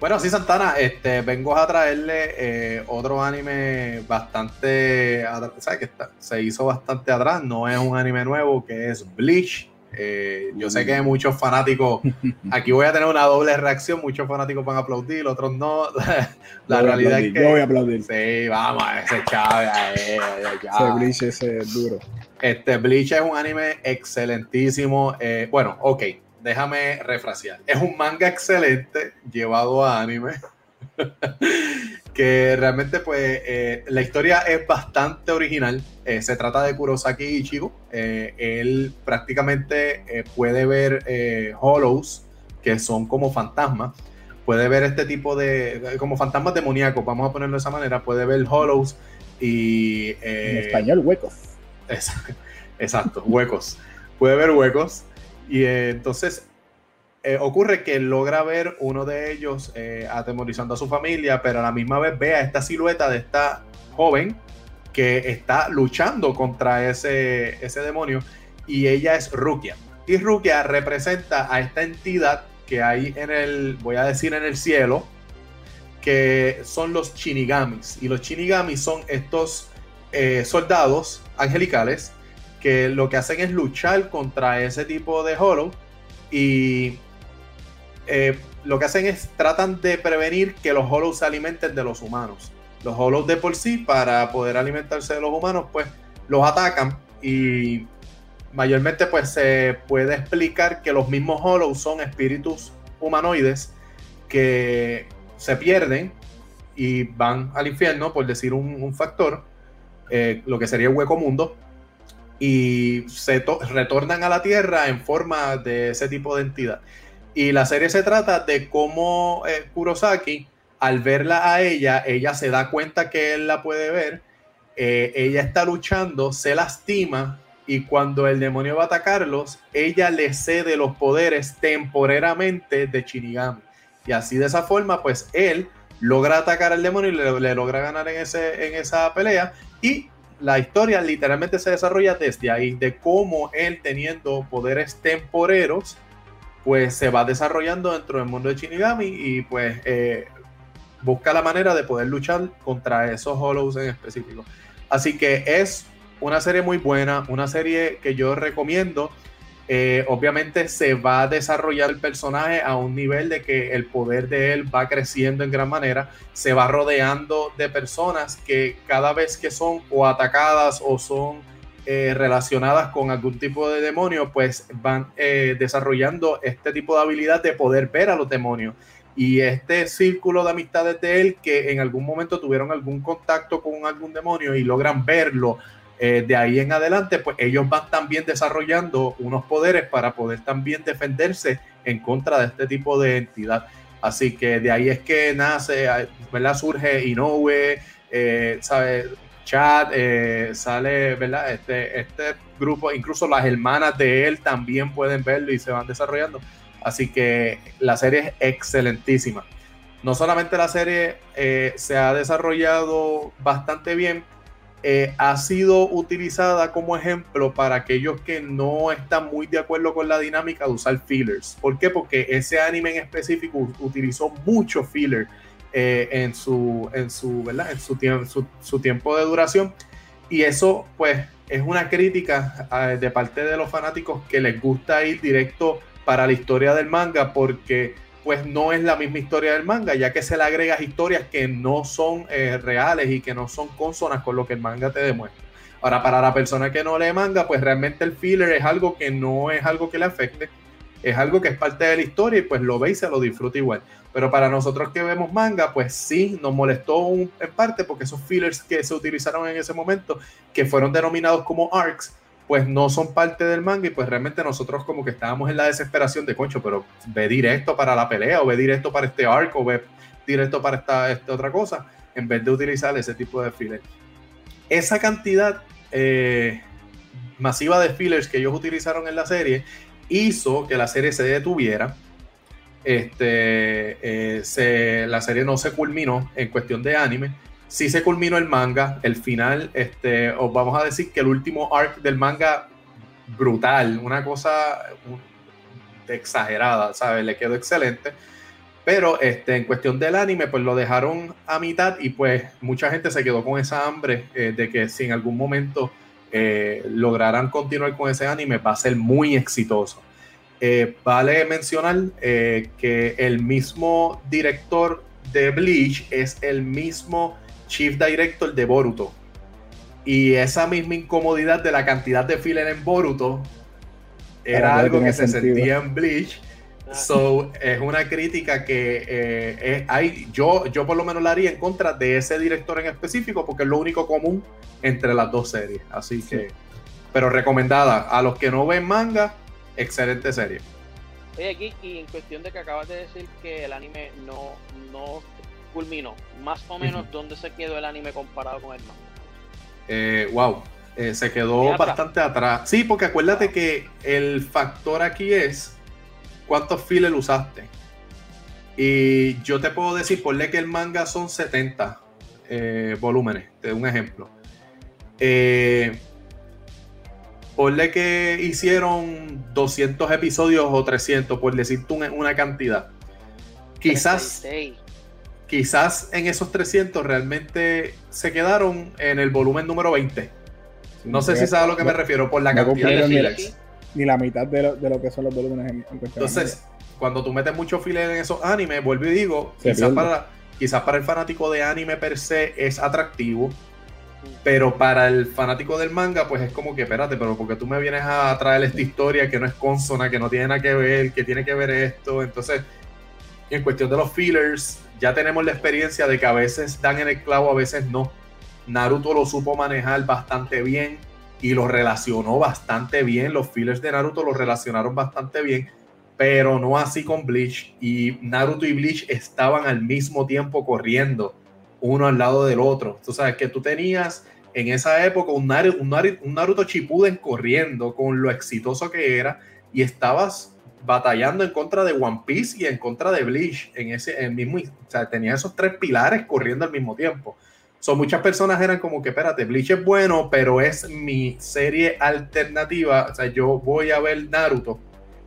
Bueno, sí, Santana, este, vengo a traerle eh, otro anime bastante, ¿sabes? Que se hizo bastante atrás, no es un anime nuevo, que es Bleach. Eh, yo sé que muchos fanáticos, [LAUGHS] aquí voy a tener una doble reacción, muchos fanáticos van a aplaudir, otros no. [LAUGHS] La realidad es que. Yo voy a aplaudir. Sí, vamos, [LAUGHS] ese Bleach ese es duro. Este Bleach es un anime excelentísimo. Eh, bueno, ok, déjame refrasear. Es un manga excelente llevado a anime. Que realmente pues eh, la historia es bastante original. Eh, se trata de Kurosaki Ichigo. Eh, él prácticamente puede ver hollows que son como fantasmas. puede ver este tipo de, como fantasmas demoníacos, vamos a ponerlo de esa manera, puede ver hollows y... en español, huecos. [LAUGHS] Exacto, huecos. Puede ver huecos y entonces ocurre que logra ver uno de ellos atemorizando a su familia, pero a la misma vez ve a esta silueta de esta joven que está luchando contra ese, ese demonio y ella es Rukia. Y Rukia representa a esta entidad que hay en el, voy a decir en el cielo, que son los Shinigamis. Y los Shinigamis son estos eh, soldados angelicales que lo que hacen es luchar contra ese tipo de Hollow y eh, lo que hacen es tratan de prevenir que los Hollows se alimenten de los humanos los Hollows de por sí, para poder alimentarse de los humanos, pues los atacan y mayormente pues se puede explicar que los mismos Hollows son espíritus humanoides que se pierden y van al infierno, por decir un, factor, eh, lo que sería el hueco mundo, y se retornan a la Tierra en forma de ese tipo de entidad. Y la serie se trata de cómo eh, Kurosaki al verla a ella, ella se da cuenta que él la puede ver, eh, ella está luchando, se lastima y cuando el demonio va a atacarlos, ella le cede los poderes temporariamente de Shinigami. Y así de esa forma, pues él logra atacar al demonio y le, logra ganar en, ese, en esa pelea. Y la historia literalmente se desarrolla desde ahí, de cómo él teniendo poderes temporeros, pues se va desarrollando dentro del mundo de Shinigami y pues eh, busca la manera de poder luchar contra esos Hollows en específico. Así que es una serie muy buena, una serie que yo recomiendo. Eh, obviamente se va a desarrollar el personaje a un nivel de que el poder de él va creciendo en gran manera, se va rodeando de personas que cada vez que son o atacadas o son eh, relacionadas con algún tipo de demonio, pues van eh, desarrollando este tipo de habilidad de poder ver a los demonios y este círculo de amistades de él que en algún momento tuvieron algún contacto con algún demonio y logran verlo eh, de ahí en adelante, pues ellos van también desarrollando unos poderes para poder también defenderse en contra de este tipo de entidad. Así que de ahí es que nace, ¿verdad? Surge Inoue, eh, ¿sabe? Chad, eh, sale, ¿verdad? Este, este grupo, incluso las hermanas de él también pueden verlo y se van desarrollando. Así que la serie es excelentísima. No solamente la serie eh, se ha desarrollado bastante bien, eh, ha sido utilizada como ejemplo para aquellos que no están muy de acuerdo con la dinámica de usar fillers. ¿Por qué? Porque ese anime en específico utilizó mucho filler eh, en, su, en, su, ¿verdad? En su, su, tiempo de duración. Y eso, pues, es una crítica de parte de los fanáticos que les gusta ir directo para la historia del manga porque pues no es la misma historia del manga, ya que se le agregas historias que no son eh, reales y que no son consonas con lo que el manga te demuestra. Ahora, para la persona que no lee manga, pues realmente el filler es algo que no es algo que le afecte, es algo que es parte de la historia y pues lo ve y se lo disfruta igual. Pero para nosotros que vemos manga, pues sí, nos molestó en parte porque esos fillers que se utilizaron en ese momento, que fueron denominados como arcs, pues no son parte del manga y pues realmente nosotros como que estábamos en la desesperación de concho, pero ve directo para la pelea o ve directo para este arco o ve directo para esta, esta otra cosa en vez de utilizar ese tipo de fillers. Esa cantidad eh, masiva de fillers que ellos utilizaron en la serie hizo que la serie se detuviera. Este, eh, la serie no se culminó en cuestión de anime sí se culminó el manga. El final, este, os vamos a decir que el último arc del manga, brutal, una cosa exagerada, ¿sabes? Le quedó excelente. Pero este, en cuestión del anime, pues lo dejaron a mitad y pues mucha gente se quedó con esa hambre eh, de que si en algún momento eh, lograran continuar con ese anime, va a ser muy exitoso. Eh, vale mencionar que el mismo director de Bleach es el mismo Chief Director de Boruto. Y esa misma incomodidad de la cantidad de filler en Boruto era algo que se sentía en Bleach. So, es una crítica que eh, hay, yo, yo por lo menos la haría en contra de ese director en específico porque es lo único común entre las dos series. Así que, pero recomendada. A los que no ven manga, excelente serie. Oye, y en cuestión de que acabas de decir que el anime no, no culminó, más o menos, ¿dónde se quedó el anime comparado con el manga? Eh, wow, eh, se quedó bastante atrás. Sí, porque acuérdate que el factor aquí es cuántos fillers usaste. Y yo te puedo decir, ponle que el manga son 70 eh, volúmenes, te doy un ejemplo. Eh, ponle que hicieron 200 episodios o 300, por decirte una, cantidad. Quizás, quizás en esos 300 realmente se quedaron en el volumen número 20. No sé si sabes a lo que me refiero por la cantidad de fillers. Ni, la mitad de lo, que son los volúmenes en, Entonces, cuando tú metes mucho filler en esos animes, vuelvo y digo, quizás para, quizás para el fanático de anime per se es atractivo, pero para el fanático del manga, pues es como que, espérate, pero porque tú me vienes a traer esta historia que no es consona, que no tiene nada que ver, que tiene que ver esto. Entonces, en cuestión de los fillers, ya tenemos la experiencia de que a veces dan en el clavo, a veces no. Naruto lo supo manejar bastante bien y lo relacionó bastante bien. Los fillers de Naruto lo relacionaron bastante bien, pero no así con Bleach. Y Naruto y Bleach estaban al mismo tiempo corriendo uno al lado del otro. Tú sabes que tú tenías en esa época un Naruto, un Naruto, Shippuden corriendo con lo exitoso que era y estabas batallando en contra de One Piece y en contra de Bleach en ese el mismo, o sea, tenía esos tres pilares corriendo al mismo tiempo. Son muchas personas eran como que, espérate, Bleach es bueno, pero es mi serie alternativa. O sea, yo voy a ver Naruto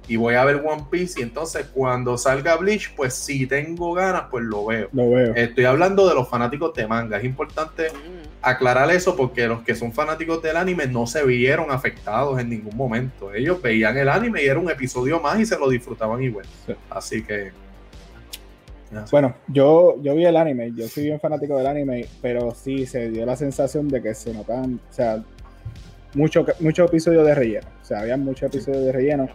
y voy a ver One Piece y entonces cuando salga Bleach, pues si tengo ganas, pues lo veo. Lo veo. Estoy hablando de los fanáticos de manga. Es importante mm. aclarar eso porque los que son fanáticos del anime no se vieron afectados en ningún momento. Ellos veían el anime y era un episodio más y se lo disfrutaban igual. Así que... Bueno, yo, yo vi el anime, yo soy bien fanático del anime, pero sí se dio la sensación de que se notaban, o sea, muchos mucho episodios de relleno. O sea, había muchos episodios de relleno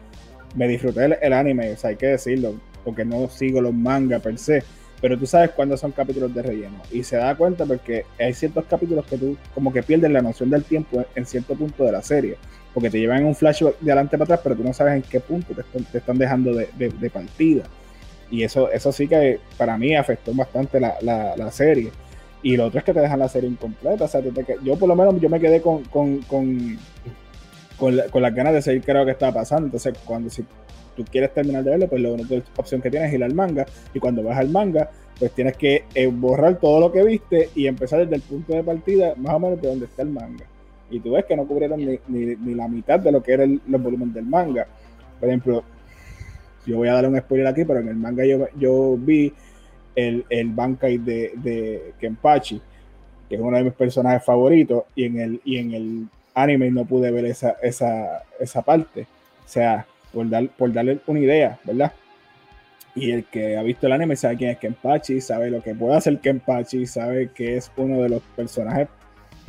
me disfruté el, anime, o sea, hay que decirlo, porque no sigo los mangas per se, pero tú sabes cuándo son capítulos de relleno. Y se da cuenta porque hay ciertos capítulos que tú como que pierdes la noción del tiempo en cierto punto de la serie, porque te llevan un flashback de adelante para atrás, pero tú no sabes en qué punto te, están, dejando de, partida. Y eso, eso sí que para mí afectó bastante la, serie. Y lo otro es que te dejan la serie incompleta. O sea, yo por lo menos yo me quedé con con, con las ganas de seguir era lo que estaba pasando. Entonces, cuando si tú quieres terminar de verlo, pues la única opción que tienes es ir al manga. Y cuando vas al manga, pues tienes que eh, borrar todo lo que viste y empezar desde el punto de partida, más o menos de donde está el manga. Y tú ves que no cubrieron ni, ni, la mitad de lo que eran los volúmenes del manga. Por ejemplo, yo voy a dar un spoiler aquí, pero en el manga yo, yo vi el, el Bankai de, de Kenpachi, que es uno de mis personajes favoritos, y en el, y en el anime no pude ver esa, esa, esa parte. O sea, por, dar, por darle una idea, ¿verdad? Y el que ha visto el anime sabe quién es Kenpachi, sabe lo que puede hacer Kenpachi, sabe que es uno de los personajes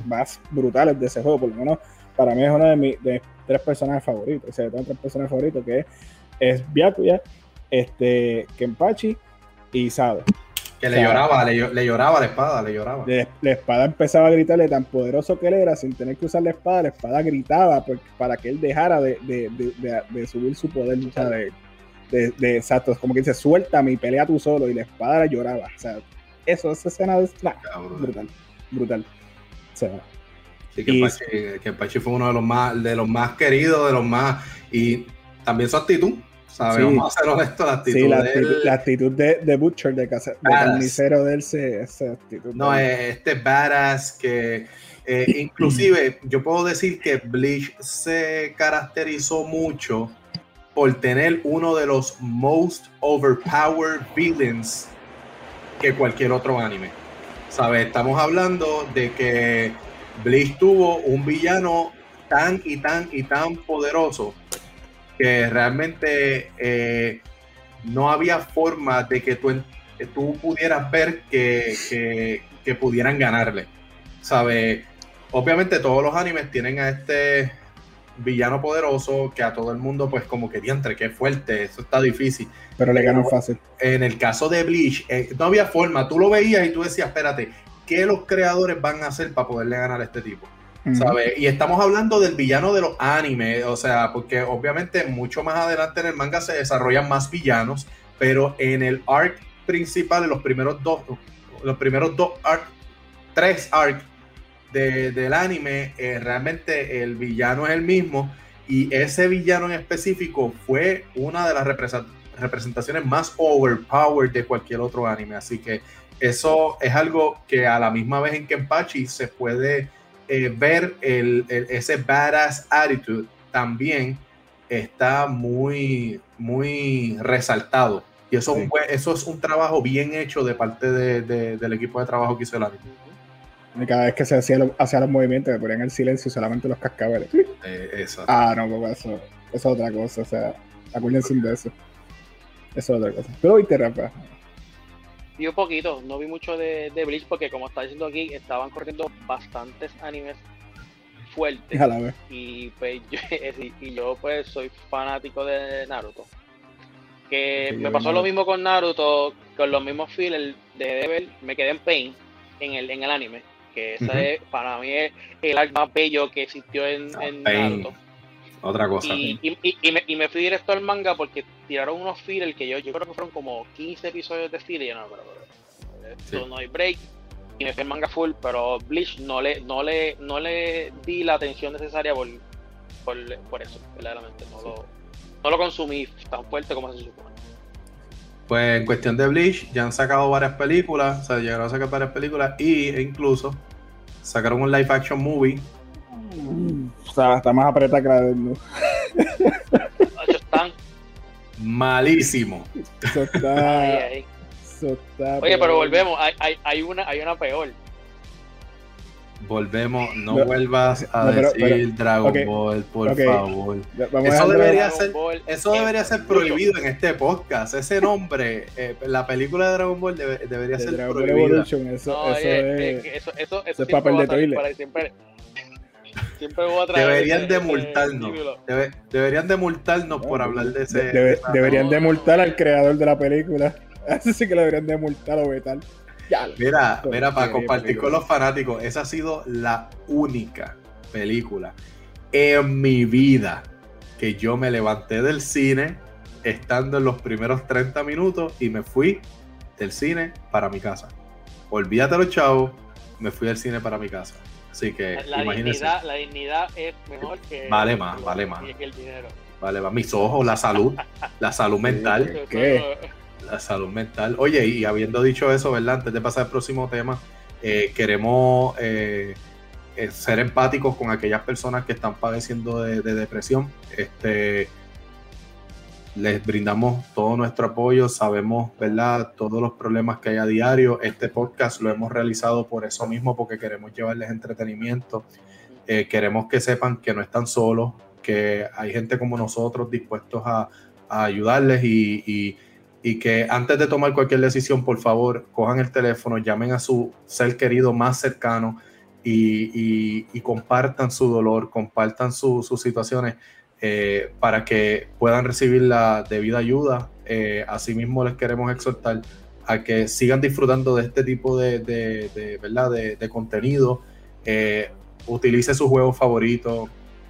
más brutales de ese juego, por lo menos para mí es uno de mis de tres personajes favoritos. O sea, tengo tres personajes favoritos que es, es Byakuya, este, Kenpachi y Sado. Que le lloraba, le, lloraba la espada, le lloraba. la espada empezaba a gritarle tan poderoso que él era, sin tener que usar la espada, la espada gritaba para que él dejara de, subir su poder, o sea, de, exacto, como que dice, suéltame y pelea tú solo, y la espada le lloraba. O sea, eso, esa escena es brutal, brutal. O sea, sí, que, Pachi, fue uno de los más, de los más queridos, de los más, y también su actitud Vamos a ser honestos, la actitud, sí, la actitud, la actitud de, de, Butcher, de, casa, de carnicero de él, esa actitud. No, este badass que eh, [CLEARS THROAT] inclusive yo puedo decir que Bleach se caracterizó mucho por tener uno de los most overpowered villains que cualquier otro anime. ¿Sabes? Estamos hablando de que Bleach tuvo un villano tan y tan y tan poderoso que realmente eh, no había forma de que tú, tú pudieras ver que, pudieran ganarle. ¿Sabe? Obviamente todos los animes tienen a este villano poderoso que a todo el mundo pues como que diantre, qué fuerte, eso está difícil. Pero le ganó fácil. En el caso de Bleach, eh, no había forma, tú lo veías y tú decías, espérate, ¿qué los creadores van a hacer para poderle ganar a este tipo? ¿Sabes? Y estamos hablando del villano de los animes, o sea, porque obviamente mucho más adelante en el manga se desarrollan más villanos, pero en el arc principal, en los primeros dos, los primeros dos arc, tres arc del anime, eh, realmente el villano es el mismo y ese villano en específico fue una de las representaciones más overpowered de cualquier otro anime, así que eso es algo que a la misma vez en Kenpachi se puede eh, ver el, ese badass attitude también está muy, muy resaltado. Y eso, es un, eso es un trabajo bien hecho de parte del equipo de trabajo que hizo el anime. Y cada vez que se hacía, hacía los movimientos, me ponían el silencio solamente los cascabeles. Eh, eso. Ah, no, pues eso, eso es otra cosa. O sea, acuérdense de eso. Eso es otra cosa. Pero viste, Rafa. Vi un poquito, no vi mucho de, de Bleach porque como está diciendo aquí, estaban corriendo bastantes animes fuertes. Y pues [LAUGHS] yo, y yo pues soy fanático de Naruto. Que me pasó lo mismo con Naruto, con los mismos fillers de Devil, me quedé en Pain en el, en el anime. Que ese para mí es el arc más bello que existió en, en Naruto. Otra cosa. Y, y, y, me, y, me, fui directo al manga porque tiraron unos fillers que yo, yo creo que fueron como 15 episodios de filler. No, pero, pero no hay break. Y me fui al manga full, pero Bleach no le, no le, no le di la atención necesaria por, por, por eso, verdaderamente. No, lo, no lo consumí tan fuerte como se supone. Pues en cuestión de Bleach, ya han sacado varias películas, o sea, llegaron a sacar varias películas y e incluso sacaron un live action movie o sea, está más apretada que la de están malísimo. Eso está, [LAUGHS] Eso está Oye, pero volvemos, hay, hay, hay, una, hay una peor. Volvemos, no, vuelvas a decir Dragon Ball, por favor. eso debería ser, eso debería ser prohibido en este podcast. Ese nombre, eh, la película de Dragon Ball debería ser Dragon prohibida. eso, eso, es, eso, eso, eso, es papel de toilet. Siempre, Siempre voy a traer deberían de multarnos. deberían de multarnos por hablar de ese. deberían de multar al creador de la película. [LAUGHS] Así sí que lo deberían de multar o vetar. mira, mira, para compartir con los fanáticos, esa ha sido la única película en mi vida que yo me levanté del cine estando en los primeros 30 minutos y me fui del cine para mi casa. Olvídate los chavos, me fui del cine para mi casa. Así que la, dignidad, la dignidad es mejor que, vale más, vale más. el dinero. Vale más. Mis ojos, la salud, [LAUGHS] la salud mental. ¿Qué? La salud mental. Oye, y habiendo dicho eso, ¿verdad? Antes de pasar al próximo tema, eh, queremos eh, eh, ser empáticos con aquellas personas que están padeciendo de, de depresión. Este, les brindamos todo nuestro apoyo, sabemos, ¿verdad?, todos los problemas que hay a diario. Este podcast lo hemos realizado por eso mismo, porque queremos llevarles entretenimiento. Eh, queremos que sepan que no están solos, que hay gente como nosotros dispuestos a, ayudarles y, que antes de tomar cualquier decisión, por favor, cojan el teléfono, llamen a su ser querido más cercano y, compartan su dolor, compartan sus situaciones eh, para que puedan recibir la debida ayuda. Eh, asimismo, les queremos exhortar a que sigan disfrutando de este tipo de, ¿verdad? de, contenido. Eh, utilice su juego favorito,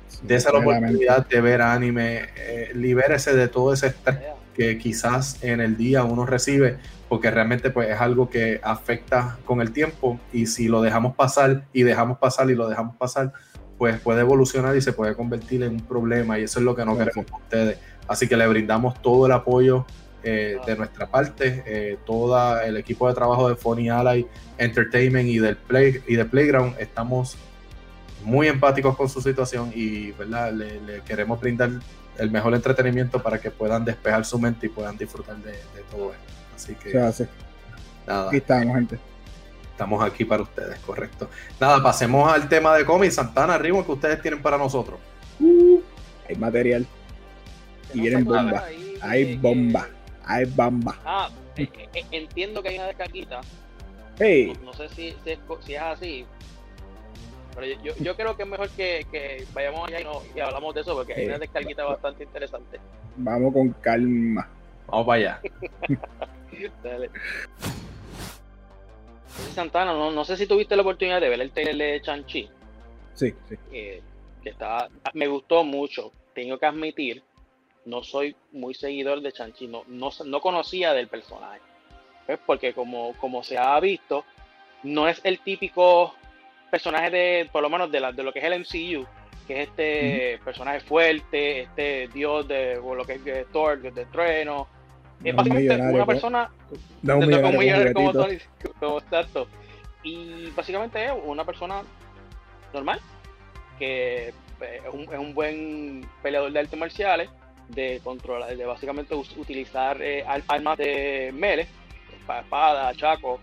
sí, la oportunidad de ver anime, eh, libérese de todo ese estrés que quizás en el día uno recibe, porque realmente pues es algo que afecta con el tiempo y si lo dejamos pasar y dejamos pasar y lo dejamos pasar, pues puede evolucionar y se puede convertir en un problema y eso es lo que no queremos con ustedes. Así que le brindamos todo el apoyo eh, de nuestra parte, eh, todo el equipo de trabajo de Funny Ally Entertainment y del Play y de Playground estamos muy empáticos con su situación y ¿verdad? Le, queremos brindar el mejor entretenimiento para que puedan despejar su mente y puedan disfrutar de, todo esto. Así que nada. Aquí estamos, gente. Estamos aquí para ustedes, correcto. Nada, pasemos al tema de cómics. Santana, arriba, que ustedes tienen para nosotros. Uh, hay material. Y vienen bomba. Hay bomba. Hay bomba. Ah, eh, eh, entiendo que hay una descarguita. Hey. No, sé si, si, es, así. Pero yo, yo, creo que es mejor que, que vayamos allá y, no, y, hablamos de eso porque hay una descarguita bastante interesante. Vamos con calma. Vamos para allá. [LAUGHS] Dale. Santana, no, no sé si tuviste la oportunidad de ver el trailer de Chanchi. Sí, sí. eh, que estaba, me gustó mucho. Tengo que admitir, no soy muy seguidor de Chanchi, no, no, no conocía del personaje. Pues porque como, como se ha visto, no es el típico personaje de, por lo menos de, la, de lo que es el MCU, que es este personaje fuerte, este dios de o lo que es Thor, de trueno. Es No, básicamente una pues. persona Da un millonario como juguetito. Tony, como exacto. Y básicamente es una persona normal, que eh, es un, es un buen peleador de artes marciales, de controlar, de básicamente utilizar eh, armas de espa- espada, chaco.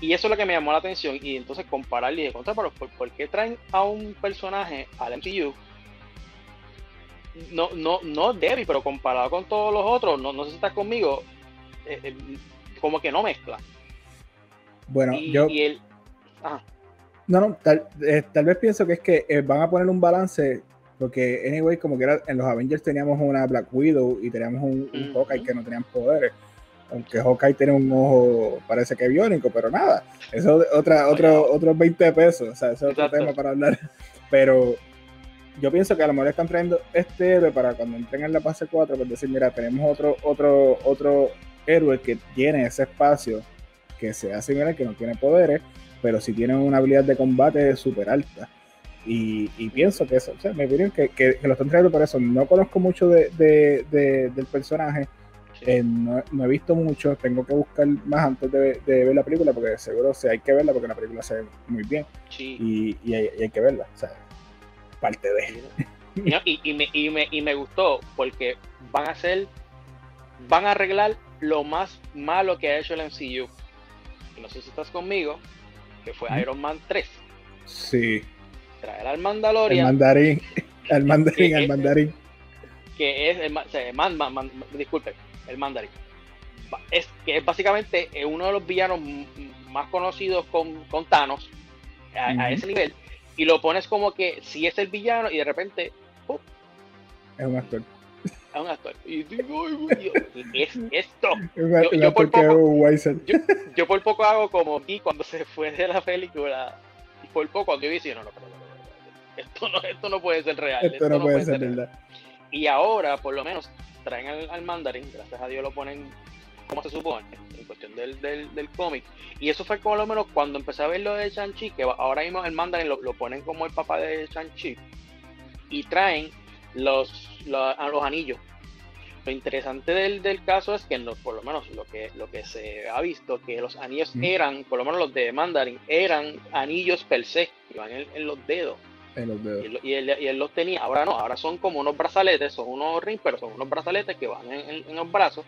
Y eso es lo que me llamó la atención. Y entonces comparar y dije, contra, pero ¿por, por qué traen a un personaje al MCU? No, no, no débil, pero comparado con todos los otros, no, no sé si estás conmigo, eh, eh, como que no mezcla. Bueno, y, yo, y ajá, no, no, tal, eh, tal vez pienso que es que eh, van a poner un balance, porque, anyway, como que era, en los Avengers teníamos una Black Widow y teníamos un, un Ujú. Hawkeye que no tenían poderes. Aunque Hawkeye tiene un ojo, parece que biónico, pero nada. Eso es otra, otro, otros 20 pesos. O sea, ese es otro Exacto. tema para hablar. [LAUGHS] Pero yo pienso que a lo mejor están trayendo este héroe para cuando entren en la fase 4, pues decir, mira, tenemos otro, otro, otro héroe que tiene ese espacio que sea similar, que no tiene poderes, pero sí tiene una habilidad de combate súper alta. Y, y pienso que eso, o sea, mi opinión que, que, que lo están trayendo por eso. No conozco mucho de, de- de- del personaje, eh, no, no he visto mucho, tengo que buscar más antes de, de ver la película, porque seguro o sea, hay que verla porque la película se ve muy bien Sí. y, y hay, y hay que verla. O sea, parte de. Y, no, y- y me, y, me, y me gustó porque van a hacer, van a arreglar lo más malo que ha hecho el MCU. Y no sé si estás conmigo, que fue. Iron Man 3. Sí, Traer al el Mandalorian, mandarín, el mandarín, el mandarín. que es el, o sea, man- man- el Mandarin. Ba- Es que es básicamente eh, uno de los villanos más conocidos con, con Thanos a, ese nivel. Y lo pones como que si es el villano y de repente ¡pum! Es un actor. es un actor. Y digo, "Ay, Dios, ¿qué es esto? [LAUGHS] Yo- yo por poco- Weiser. Yo por poco hago como vi cuando se fue de la película. Y por poco cuando yo dije, no, no, no, no, esto no, esto no puede ser real. Esto no puede ser real". verdad. Y ahora, por lo menos, traen al, al mandarín, gracias a Dios lo ponen como se supone, en cuestión del, del, del cómic. Y eso fue como lo menos cuando empecé a ver lo de Shang-Chi, que ahora mismo el mandarín lo, lo ponen como el papá de Shang-Chi. Y traen los, los, a los anillos. Lo interesante del, del caso es que no- por lo menos lo que, lo que se ha visto, que los anillos eran, por lo menos los de Mandarin, eran anillos per se, que iban en, en los dedos. En los Y dedos. él, y, él, y él los tenía, ahora no, ahora son como unos brazaletes, son unos rings, pero son unos brazaletes que van en, en- en los brazos.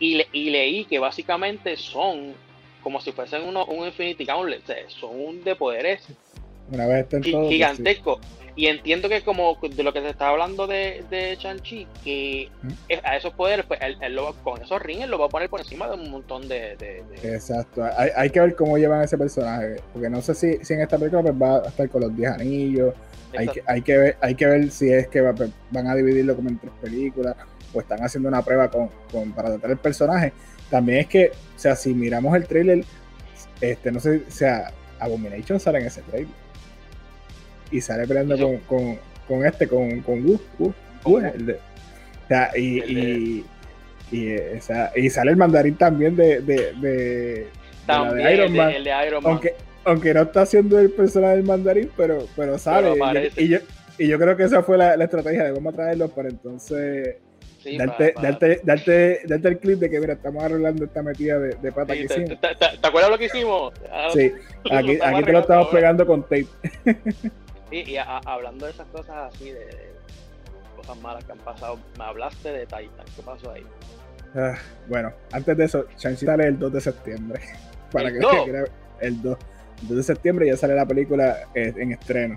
Y, le- y leí que básicamente son como si fuesen uno, un Infinity Gauntlet, o sea, son de poderes Una vez estén gi- todos. pues, sí. gigantescos. Y entiendo que como de lo que se está hablando de, de Shang-Chi, que es- a esos poderes, pues él, él lo con esos rings él lo va a poner por encima de un montón de... de- de- Exacto. Hay, hay que ver cómo llevan ese personaje. Porque no sé si, si en esta película pues, va a estar con los 10 anillos. Hay que, hay, que ver, hay que ver si es que va- pues, van a dividirlo como en tres películas o están haciendo una prueba con, con- para tratar el personaje. También es que, o sea, si miramos el trailer, este, no sé, o sea, Abomination sale en ese trailer. Y sale peleando con, con, con este, con, con Wu, Wu, Wu, el de- o sea, y, El de- y, y, o sea, y sale el mandarín también de, de, de, de la de También Iron el de, Man. el de Iron Man. Aunque, aunque no está haciendo el personaje del mandarín, pero, pero sale. Pero Y yo- y, yo, creo que esa fue la, la estrategia de cómo traerlo para entonces Sí, darte, pa- pa- darte, darte, darte el clip de que, mira, estamos arreglando esta metida de, de pata sí, que te, hicimos. te- te- ¿te acuerdas lo que hicimos? Ah, Sí, [LAUGHS] aquí, aquí te lo estamos ahora. pegando con tape. Sí, y a- hablando de esas cosas así, de, de cosas malas que han pasado, me hablaste de Titan. ¿Qué pasó ahí? Ah, bueno, antes de eso, Shang-Chi sale el 2 de septiembre. [LAUGHS] Para ¿El que 2? vean que era el 2. El 2 de septiembre ya sale la película eh, en estreno.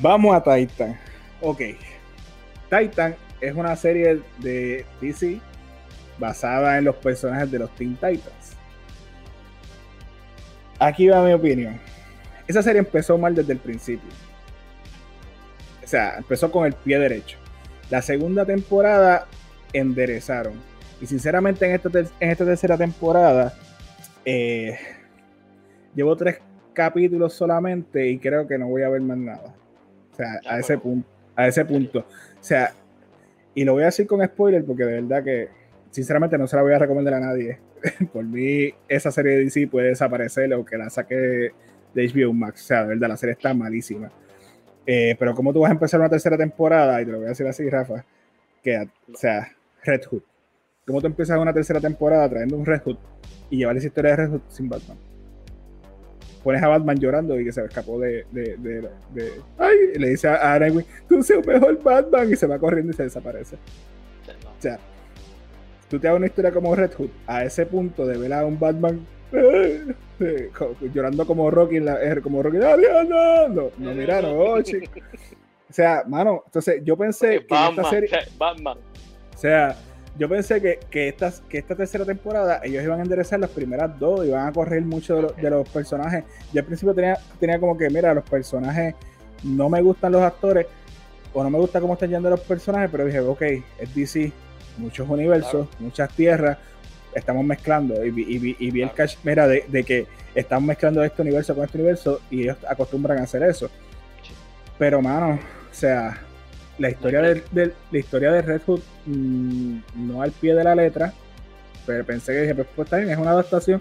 Vamos a Titan. Ok. Titan es una serie de DC basada en los personajes de los Teen Titans. Aquí va mi opinión. Esa serie empezó mal desde el principio. O sea, empezó con el pie derecho. La segunda temporada enderezaron. Y sinceramente en esta, en esta tercera temporada, eh, llevo tres, capítulos solamente y creo que no voy a ver más nada. O sea, a ese punto, a ese punto. O sea, y lo voy a decir con spoiler porque de verdad que sinceramente no se la voy a recomendar a nadie. [LAUGHS] Por mí, esa serie de DC puede desaparecer o que la saque de HBO Max. O sea, de verdad, la serie está malísima. Eh, pero como tú vas a empezar una tercera temporada, y te lo voy a decir así, Rafa, que, o sea, Red Hood. ¿Cómo tú empiezas una tercera temporada trayendo un Red Hood y llevar esa historia de Red Hood sin Batman? Pones a Batman llorando y que se escapó de. de, de, de ay, le dice a Nightwing, tú el mejor Batman, y se va corriendo y se desaparece. O sea, tú te hagas una historia como Red Hood, a ese punto de ver a un Batman eh, llorando como Rocky, en la, como Rocky, no, no, no, no, mira, no, chico. O sea, mano, entonces yo pensé que esta serie. [LAUGHS] Batman. O sea, yo pensé que, que, esta, que esta tercera temporada ellos iban a enderezar las primeras dos, iban a correr mucho de, de los personajes. Yo al principio tenía, tenía como que, mira, los personajes no me gustan los actores o no me gusta cómo están yendo los personajes, pero dije, ok, es DC, muchos universos, muchas tierras, estamos mezclando. Y, y, y vi el cash, mira, de, de, que están mezclando este universo con este universo y ellos acostumbran a hacer eso. Pero, mano, o sea, la historia de, de, la historia de Red Hood mmm, no al pie de la letra, pero pensé que dije, pues, pues está bien, es una adaptación,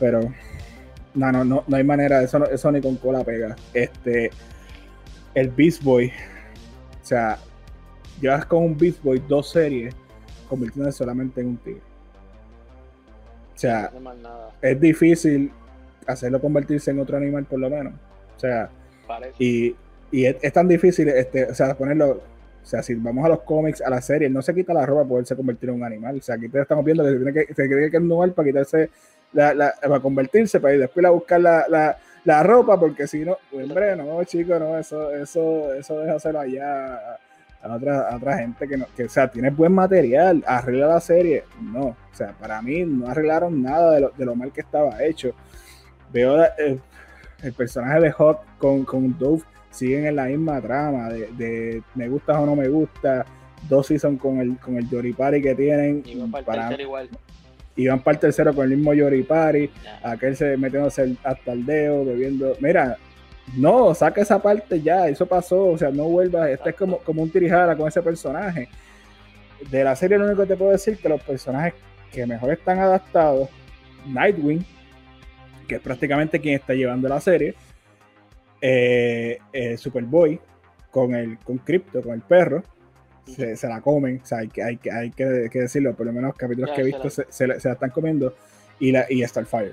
pero no, no, no, no hay manera, eso, eso ni con cola pega. Este, el Beast Boy, o sea, llevas con un Beast Boy dos series convirtiéndose solamente en un tigre. O sea, es difícil hacerlo convertirse en otro animal por lo menos. O sea, Parece. y, y es, es, tan difícil, este, o sea, ponerlo, o sea, si vamos a los cómics, a la serie, no se quita la ropa para poderse convertir en un animal. O sea, aquí te estamos viendo que se, tiene que, se cree que para quitarse, la, la, para convertirse, para ir después a buscar la, la, la ropa, porque si no, hombre, no, chicos, no, eso, eso, eso deja hacerlo allá a otra, a otra gente que, no, que, o sea, tiene buen material, arregla la serie. No, o sea, para mí no arreglaron nada de lo, de lo mal que estaba hecho. Veo el, el personaje de Hot con, con Dove siguen en la misma trama de, de, me gusta o no me gusta. Dos seasons con el, con el Yoripari que tienen. Iban para, para igual. Iban para el tercero con el mismo Yoripari. Yeah. Aquel se metiéndose hasta el dedo, bebiendo. Mira, no, saca esa parte ya, eso pasó, o sea, no vuelvas, este es como, como un tirijara con ese personaje. De la serie lo único que te puedo decir que los personajes que mejor están adaptados, Nightwing, que es prácticamente quien está llevando la serie, eh, eh, Superboy, con el con Crypto, con el perro, se, se, la comen, o sea, hay que, hay hay que, que decirlo, por lo menos los capítulos que he visto se, se, la, se, la, están comiendo, y, la, y Starfire.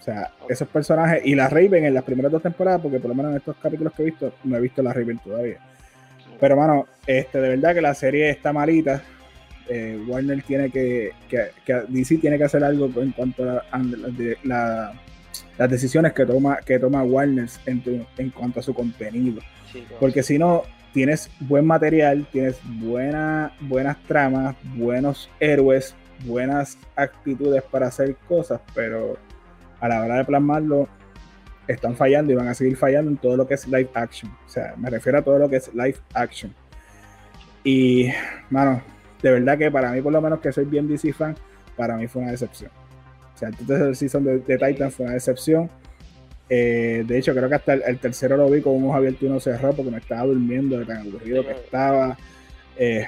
O sea, okay. esos personajes. Y la Raven en las primeras dos temporadas, porque por lo menos en estos capítulos que he visto, no he visto la Raven todavía. Pero, mano, este, de verdad que la serie está malita. Eh, Warner tiene que, que, que, DC tiene que hacer algo en cuanto a, la, las decisiones que toma, que toma Warner en, tu, en cuanto a su contenido. Sí, claro. Porque si no, tienes buen material, tienes buena, buenas tramas, buenos héroes, buenas actitudes para hacer cosas, pero a la hora de plasmarlo están fallando y van a seguir fallando en todo lo que es live action. O sea, me refiero a todo lo que es live action. Y, mano, de verdad que para mí, por lo menos que soy bien DC fan, para mí fue una decepción. O sea, el tercer season de, de Titan fue una decepción. Eh, de hecho, creo que hasta el, el, tercero lo vi con un ojo abierto y uno cerrado porque me estaba durmiendo de tan aburrido que estaba. Eh,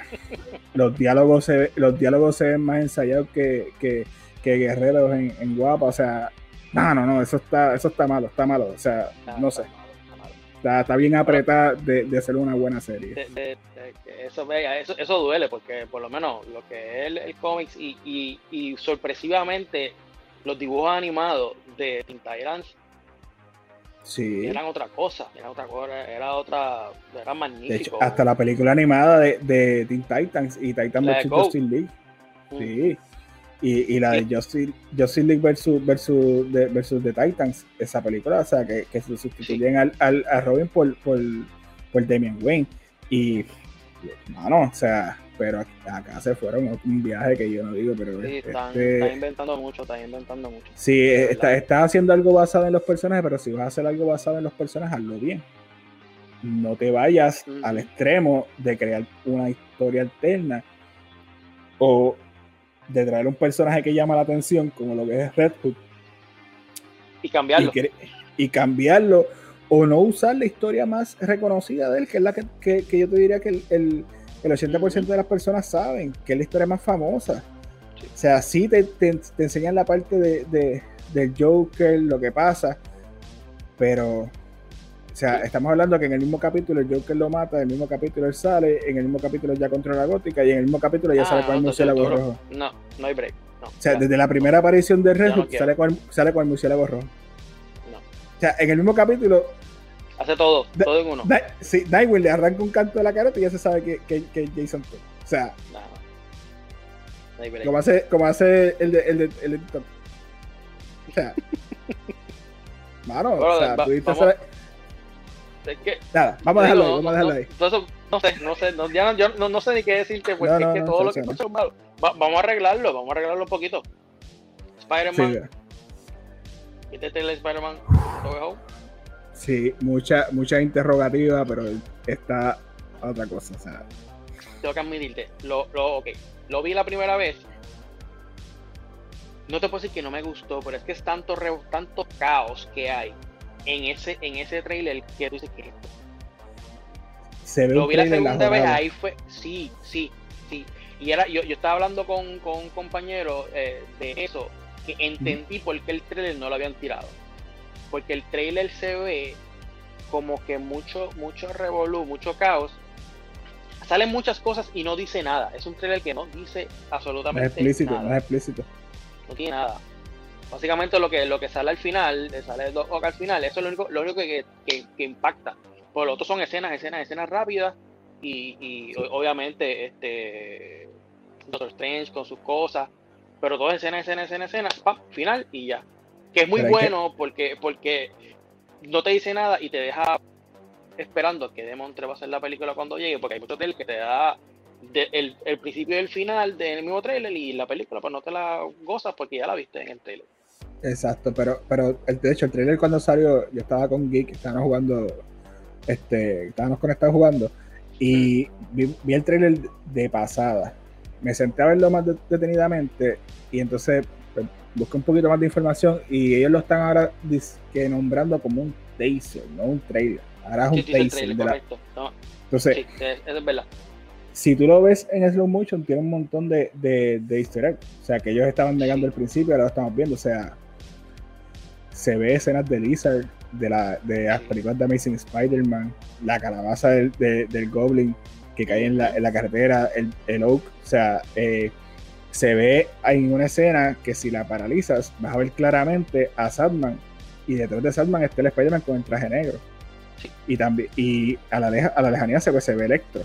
los, diálogos se, los diálogos se ven más ensayados que, que, que guerreros en, en guapa. O sea, no, no, no, eso está, eso está malo, está malo. O sea, no sé. Está, está bien apretada de, de, hacer una buena serie. De, de, eso, eso, eso duele, porque por lo menos lo que es el, el cómics y, y, y, sorpresivamente los dibujos animados de Teen Titans sí. eran otra cosa, era otra cosa, era otra, era magnífico. De hecho, hasta la película animada de, de Teen Titans y Titan vs. Justin League. Mm. Sí. Y, y, la de Justice, Justice League versus, versus, de, versus The Titans, esa película, o sea, que, que se sustituyen sí. al, al, a Robin por, por, por Damian Wayne. Y, mano, o sea, pero acá se fueron un viaje que yo no digo, pero. Sí, están, este, están inventando mucho, están inventando mucho. Sí, estás está haciendo algo basado en los personajes, pero si vas a hacer algo basado en los personajes, hazlo bien. No te vayas al extremo de crear una historia alterna o de traer un personaje que llama la atención, como lo que es Red Hood. Y cambiarlo. Y, y cambiarlo o no usar la historia más reconocida de él, que es la que, que, que yo te diría que el, el, el 80% de las personas saben, que es la historia más famosa. O sea, sí te, te, te enseñan la parte de, de, del Joker, lo que pasa, pero, o sea, estamos hablando que en el mismo capítulo el Joker lo mata, en el mismo capítulo él sale, en el mismo capítulo ya controla la gótica y en el mismo capítulo ya Ah, sale con el murciélago rojo. No, no hay break. No, O sea, ya. desde la primera aparición de Red no sale, con el, sale con el murciélago rojo. No. O sea, en el mismo capítulo, Hace todo, Da- todo en uno. Ni- sí, Nightwing le arranca un canto de la carota y ya se sabe que, que, que es Jason Todd. O sea, break. como hace, como hace el de, el de, el de. O sea, [LAUGHS] mano, Bueno, o sea, va- tú diste vamos- esa- Es que, Nada, vamos a dejarlo ahí, digo, vamos a dejarlo no, ahí. entonces, no sé, no sé, no, ya no, yo no, no sé ni qué decirte, porque No, es que todo lo que es malo. Va- vamos a arreglarlo, vamos a arreglarlo un poquito. Spider-Man, Sí, quítate el Spider-Man. Sí, mucha, mucha interrogativa, pero está otra cosa. O sea, tengo que admitirte, lo, lo, ok, lo vi la primera vez. No te puedo decir que no me gustó, pero es que es tanto, re- tanto caos que hay en ese, en ese trailer que tú dices que esto. se ve Lo vi la segunda vez, ahí fue, sí, sí, sí. Y era, yo, yo estaba hablando con, con un compañero eh, de eso, que entendí por qué el trailer no lo habían tirado. Porque el trailer se ve como que mucho, mucho revolú, mucho caos. Salen muchas cosas y no dice nada. Es un trailer que no dice No es absolutamente explícito, nada. no es explícito. No tiene nada. Básicamente lo que, lo que sale al final, sale Doc Ock al final, eso es lo único, lo único que, que- que impacta. Por lo otro son escenas, escenas, escenas rápidas y, y obviamente este Doctor Strange con sus cosas, pero todo es escena, escena, escena, escena, pam, final y ya. Que es muy Pero hay que- bueno porque, porque no te dice nada y te deja esperando que Demon 3 va a ser la película cuando llegue, porque hay muchos trailers que te da de- el, el principio y el final del mismo trailer y la película pues no te la gozas porque ya la viste en el trailer. Exacto, pero, pero el, de hecho, el trailer cuando salió, yo estaba con Geek, estábamos jugando, este, estábamos conectados jugando, y vi, vi el trailer de pasada. Me senté a verlo más de- detenidamente, y entonces busqué un poquito más de información, y ellos lo están ahora que nombrando como un taser, no un trailer. Ahora es un Sí, sí, taser. trailer, de la- correcto. No, entonces, sí, es- eso es verdad. si tú lo ves en slow motion, tiene un montón de, de, de easter eggs. O sea, que ellos estaban negando al principio, ahora lo estamos viendo. O sea, se ve escenas de Lizard, de, la, de las Sí. películas de Amazing Spider-Man, la calabaza del, de- del Goblin que cae en la, en la carretera, el, el Oak. O sea, eh, se ve en una escena que si la paralizas, vas a ver claramente a Sadman. Y detrás de Sadman está el Spider-Man con el traje negro. Sí. Y también, y a la, leja- a la lejanía se ve, se ve Electro.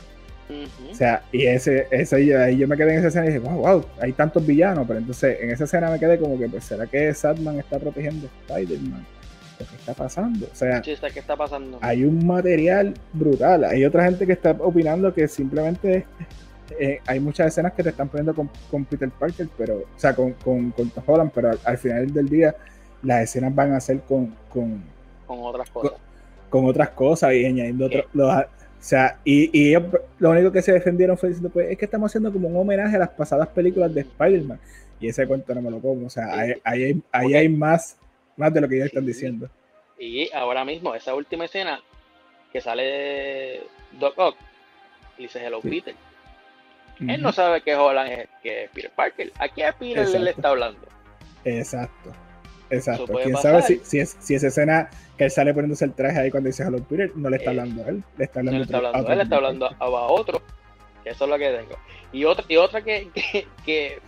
O sea, y ese, ese ahí yo me quedé en esa escena y dije, wow, wow, hay tantos villanos, pero entonces en esa escena me quedé como que, pues, ¿será que Sadman está protegiendo a Spider-Man? ¿O ¿Qué está pasando? O sea, ¿qué está pasando? hay un material brutal. Hay otra gente que está opinando que simplemente eh, hay muchas escenas que te están poniendo con, con Peter Parker, pero, o sea, con, con, con Tom Holland, pero al, al final del día las escenas van a ser con, con, Con otras cosas. con otras cosas y añadiendo otros. O sea, y, y ellos lo único que se defendieron fue diciendo, pues es que estamos haciendo como un homenaje a las pasadas películas de Spider-Man. Y ese cuento no me lo como. O sea, ahí, ahí hay, ahí hay más, más de lo que ellos están diciendo. Y ahora mismo, esa última escena que sale Doc Ock, le dice Hello Sí. Peter. Él no sabe que Holland es, que es Peter Parker. Aquí a Peter Exacto. le está hablando. Exacto. Exacto. Quién pasar. sabe si, si, es, si esa escena que él sale poniéndose el traje ahí cuando dice Hello Peter, no le está Eh, hablando a él, le está No hablando, le está a otro- hablando, a él otro está hablando a, a otro. Eso es lo que tengo. Y otra, y otra que, [LAUGHS] que, que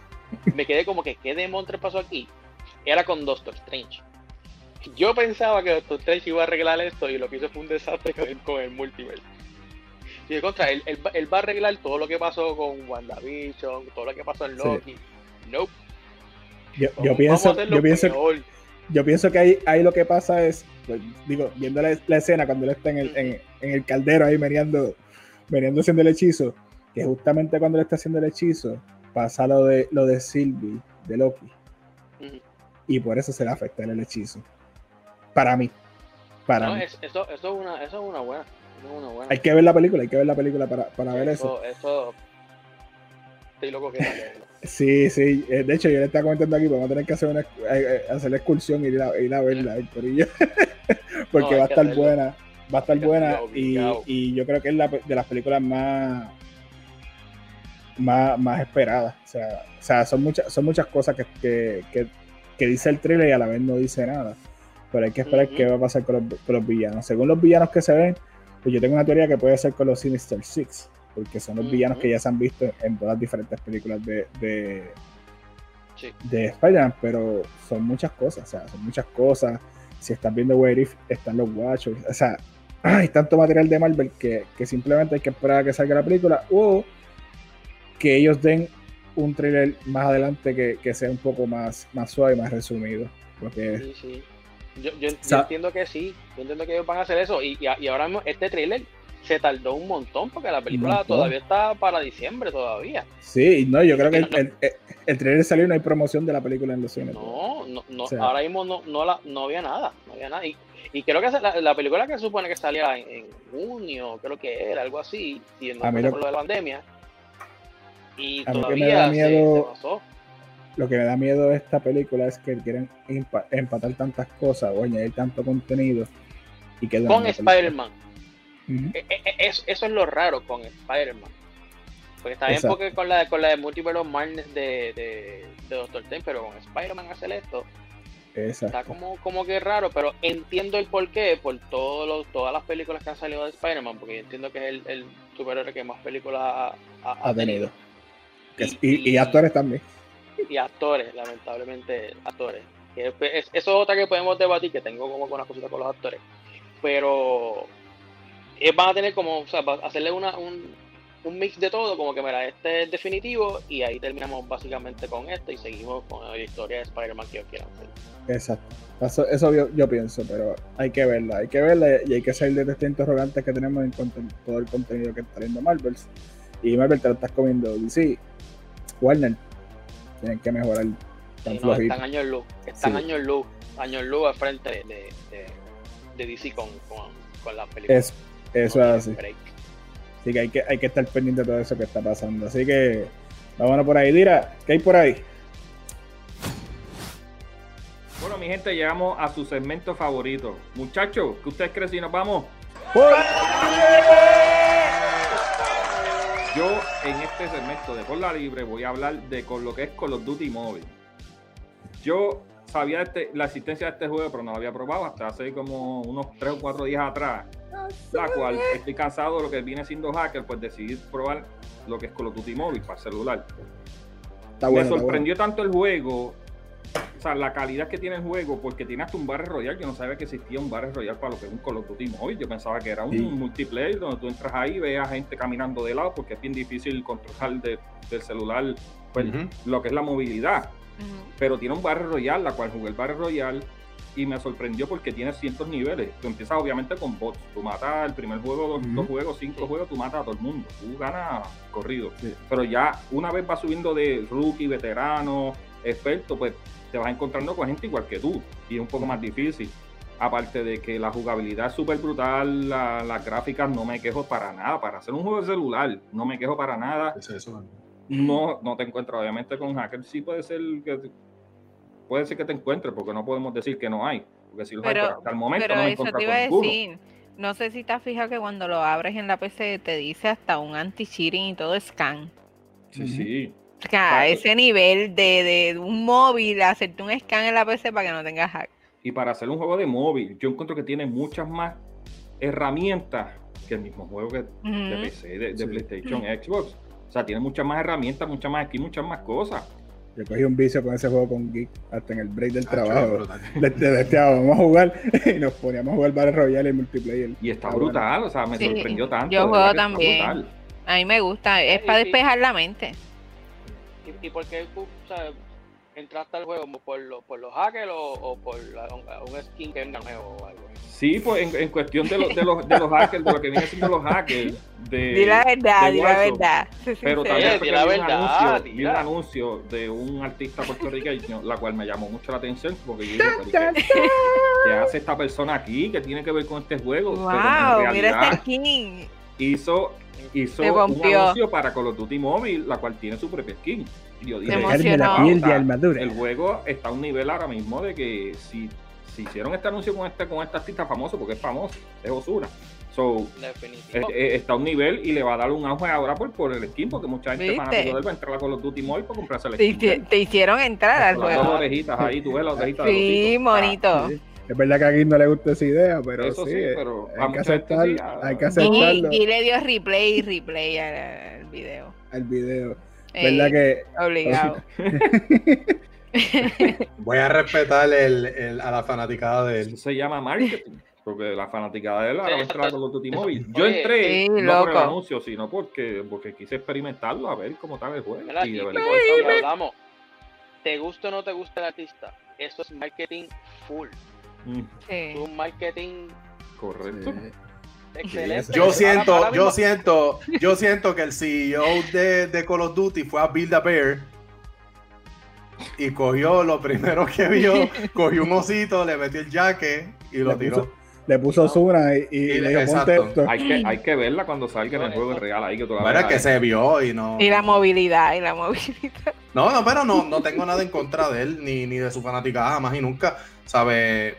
me quedé como que qué demontre pasó aquí era con Doctor Strange. Yo pensaba que Doctor Strange iba a arreglar esto y lo que hizo fue un desastre con el, con el multiverse. Y de contra, él, él va- él va a arreglar todo lo que pasó con WandaVision, todo lo que pasó en Sí. Loki. Nope. Yo, yo pienso, yo pienso, peor. yo pienso que ahí, ahí lo que pasa es, pues, digo, viendo la, la escena cuando él está en el, en, en el caldero ahí meneando, meneando haciendo el hechizo, que justamente cuando él está haciendo el hechizo, pasa lo de lo de Sylvie, de Loki, y por eso se le afecta el hechizo. Para mí. Para No, mí. es- eso, eso, es una, eso es una buena. Hay que ver la película, hay que ver la película para, para ver eso. Eso. Estoy loco que. Sí, sí. eh, De hecho, yo le estaba comentando aquí, vamos a tener que hacer una eh, eh, hacer la excursión y ir a, ir a verla, el corillo. [LAUGHS] Porque No, va a estar hacerlo. buena. Va a estar buena y, y yo creo que es la, de las películas más más, más esperadas. O sea, o sea, son muchas son muchas cosas que, que, que, que dice el trailer y a la vez no dice nada. Pero hay que esperar qué va a pasar con los, con los villanos. Según los villanos que se ven, pues yo tengo una teoría que puede ser con los Sinister Six, porque son los villanos que ya se han visto en todas las diferentes películas de, de, Sí. de Spider-Man, pero son muchas cosas, o sea, son muchas cosas. Si están viendo What If, están los Watchers, o sea, [CLEARS THROAT] hay tanto material de Marvel que, que simplemente hay que esperar a que salga la película o que ellos den un trailer más adelante que, que sea un poco más, más suave más resumido. Porque Sí, sí. Yo, yo- entiendo que sí, yo entiendo que ellos van a hacer eso. Y, y, ahora mismo este trailer se tardó un montón porque la película todavía está para diciembre todavía. sí, no, yo creo que el, el, el- el trailer salió y no hay promoción de la película en los cines. No, no, no O sea- ahora mismo no, no, la, no había nada, no había nada. Y, y creo que la, la película que se supone que salía en, en junio, creo que era, algo así, y no lo- por lo de la pandemia. Y A mí que me todavía se pasó. Lo que me da miedo de esta película es que quieren empa- empatar tantas cosas o añadir tanto contenido y que Con Spider-Man. E- e- e- Eso, eso es lo raro con Spider-Man. Porque está bien Exacto. porque con la, con la de Multiverse of Madness de, de, de Doctor Strange, pero con Spider-Man hacer esto está como, como que raro, pero entiendo el porqué por todos todas las películas que han salido de Spider-Man, porque yo entiendo que es el, el superhéroe que más películas ha, ha- Ha tenido. Que es- Y- Y, y y- actores también. Y actores, lamentablemente actores. Que es- es- eso es otra que podemos debatir, que tengo como con una cosita con los actores. Pero van a tener como, o sea, va hacerle una, un, un mix de todo, como que mira, este es definitivo y ahí terminamos básicamente con esto y seguimos con la historia de Spider-Man que ellos quieran hacer. Exacto. Eso, yo, pienso, pero hay que verla. Hay que verla y hay que salir de estos interrogantes que tenemos en todo el contenido que está viendo Marvel. Y Marvel te lo estás comiendo. DC, Warner, tienen que mejorar. Tan Sí, no, están años luz, están Sí. años luz, años luz al frente de, de, DC con, con, con las películas. Es, eso No es así. break. Así que hay que, hay que estar pendiente de todo eso que está pasando. Así que vámonos por ahí. Dira, ¿qué hay por ahí? Bueno, mi gente, llegamos a su segmento favorito. Muchachos, ¿qué ustedes creen si nos vamos? Yo en este segmento de Por la Libre voy a hablar de con lo que es Call of Duty Mobile. Yo sabía este- la existencia de este juego, pero no lo había probado hasta hace como unos 3 o 4 días atrás. La cual estoy cansado de lo que viene siendo hacker, pues decidí probar lo que es Call of Duty Mobile para celular. Está Me está sorprendió tanto el juego, o sea, la calidad que tiene el juego, porque tiene hasta un Battle Royale. Yo no sabía que existía un Battle Royale para lo que es un Call of Duty móvil. Yo pensaba que era un Sí. multiplayer donde tú entras ahí y veas gente caminando de lado, porque es bien difícil controlar de- del celular pues, lo que es la movilidad. Pero tiene un Battle Royale, la cual jugué el Battle Royale. Y me sorprendió porque tiene cientos niveles. Tú empiezas obviamente con bots. Tú matas el primer juego, dos, juegos, cinco Sí. juegos, tú matas a todo el mundo. Tú ganas corrido. Sí. Pero ya una vez vas subiendo de rookie, veterano, experto, pues te vas encontrando con gente igual que tú. Y es un poco más difícil. Aparte de que la jugabilidad es súper brutal, la- las gráficas no me quejo para nada. Para hacer un juego de celular, no me quejo para nada. Es eso. No, no te encuentras obviamente con hackers. Sí puede ser que puede ser que te encuentres, porque no podemos decir que no hay. Porque si los hay, Pero- pero hasta el momento Pero no eso te iba con a decir. No sé si te has fijado que cuando lo abres en la PC te dice hasta un anti-cheating y todo scan. Sí, sí. O sea, a ese nivel de, de un móvil, hacerte un scan en la PC para que no tengas hack. Y para hacer un juego de móvil, yo encuentro que tiene muchas más herramientas que el mismo juego que de. PC, de, de Sí. PlayStation, Xbox. O sea, tiene muchas más herramientas, muchas más aquí, muchas más cosas. Yo cogí un vicio con ese juego con Geek hasta en el break del Ah, trabajo. brutal. Le, le decía, vamos a jugar [LAUGHS] y nos poníamos a jugar Battle Royale y multiplayer. Y está Ah, bueno. brutal, o sea, me Sí, sorprendió tanto. yo de juego también. brutal. A mí me gusta, es Sí, para sí. despejar la mente. ¿Y, y por qué tú, sea, entraste al juego? ¿Por, lo- por los hackers o, o por la- un, skin que venga nuevo o algo? Sí, pues en, en cuestión de, los de, los, de los hackers, de lo que vienen siendo los hackers. De, Di la verdad, de di la verdad. Pero también vi un, anuncio, vi un anuncio de un artista puertorriqueño, la cual me llamó mucho la atención, porque yo dije, pero ¿qué, qué hace esta persona aquí? ¿Qué tiene que ver con este juego? Pero en Wow, mira este skin. hizo, hizo Se un anuncio para Call of Duty Mobile, la cual tiene su propia skin. Y yo dije, la piel de "Anda, armadura. el juego está a un nivel ahora mismo de que si, si hicieron este anuncio con este, con este artista famoso, porque es famoso, es Osura. So, eh, Definitivo. eh, está a un nivel y le va a dar un auge ahora por, por el skin, porque mucha gente él va a entrar a Call of Duty Mobile para comprarse el skin. te hicieron entrar al Con las dos juego. orejitas ahí, tú ves las orejitas Sí, monito. Es verdad que a Guido no le gusta esa idea, pero Eso sí, sí, eh, pero hay, que aceptar, sí, hay que Y, aceptarlo y le dio replay y replay al, al video. al video. Eh, ¿Verdad que Obligado. [LAUGHS] [LAUGHS] Voy a respetar el, el- a la fanaticada de Eso él. se llama marketing. Porque la fanaticada de él ahora va a entrar a Call of Duty Mobile. Yo entré sí, no por el anuncio, sino porque, porque quise experimentarlo, a ver cómo está el juego. Y de y verdad, eso hablamos. ¿Te gusta o no te gusta el artista? Eso es marketing full. Sí. Un marketing correcto. [LAUGHS] excelente. Yo siento, ahora yo mismo- siento, yo siento que el CEO de, de Call of Duty fue a Build a Bear y cogió lo primero que vio, [LAUGHS] cogió un osito, le metió el jaque y lo Le tiró. puso- le puso Zuna y, y Y le esto. Hay que, hay que verla cuando salga en el juego real ahí que tú la Bueno, es que se vio y no. Y la movilidad, y la movilidad. No, no, pero no, no tengo nada en contra de él, ni, ni de su fanaticada, jamás y nunca. Sabe,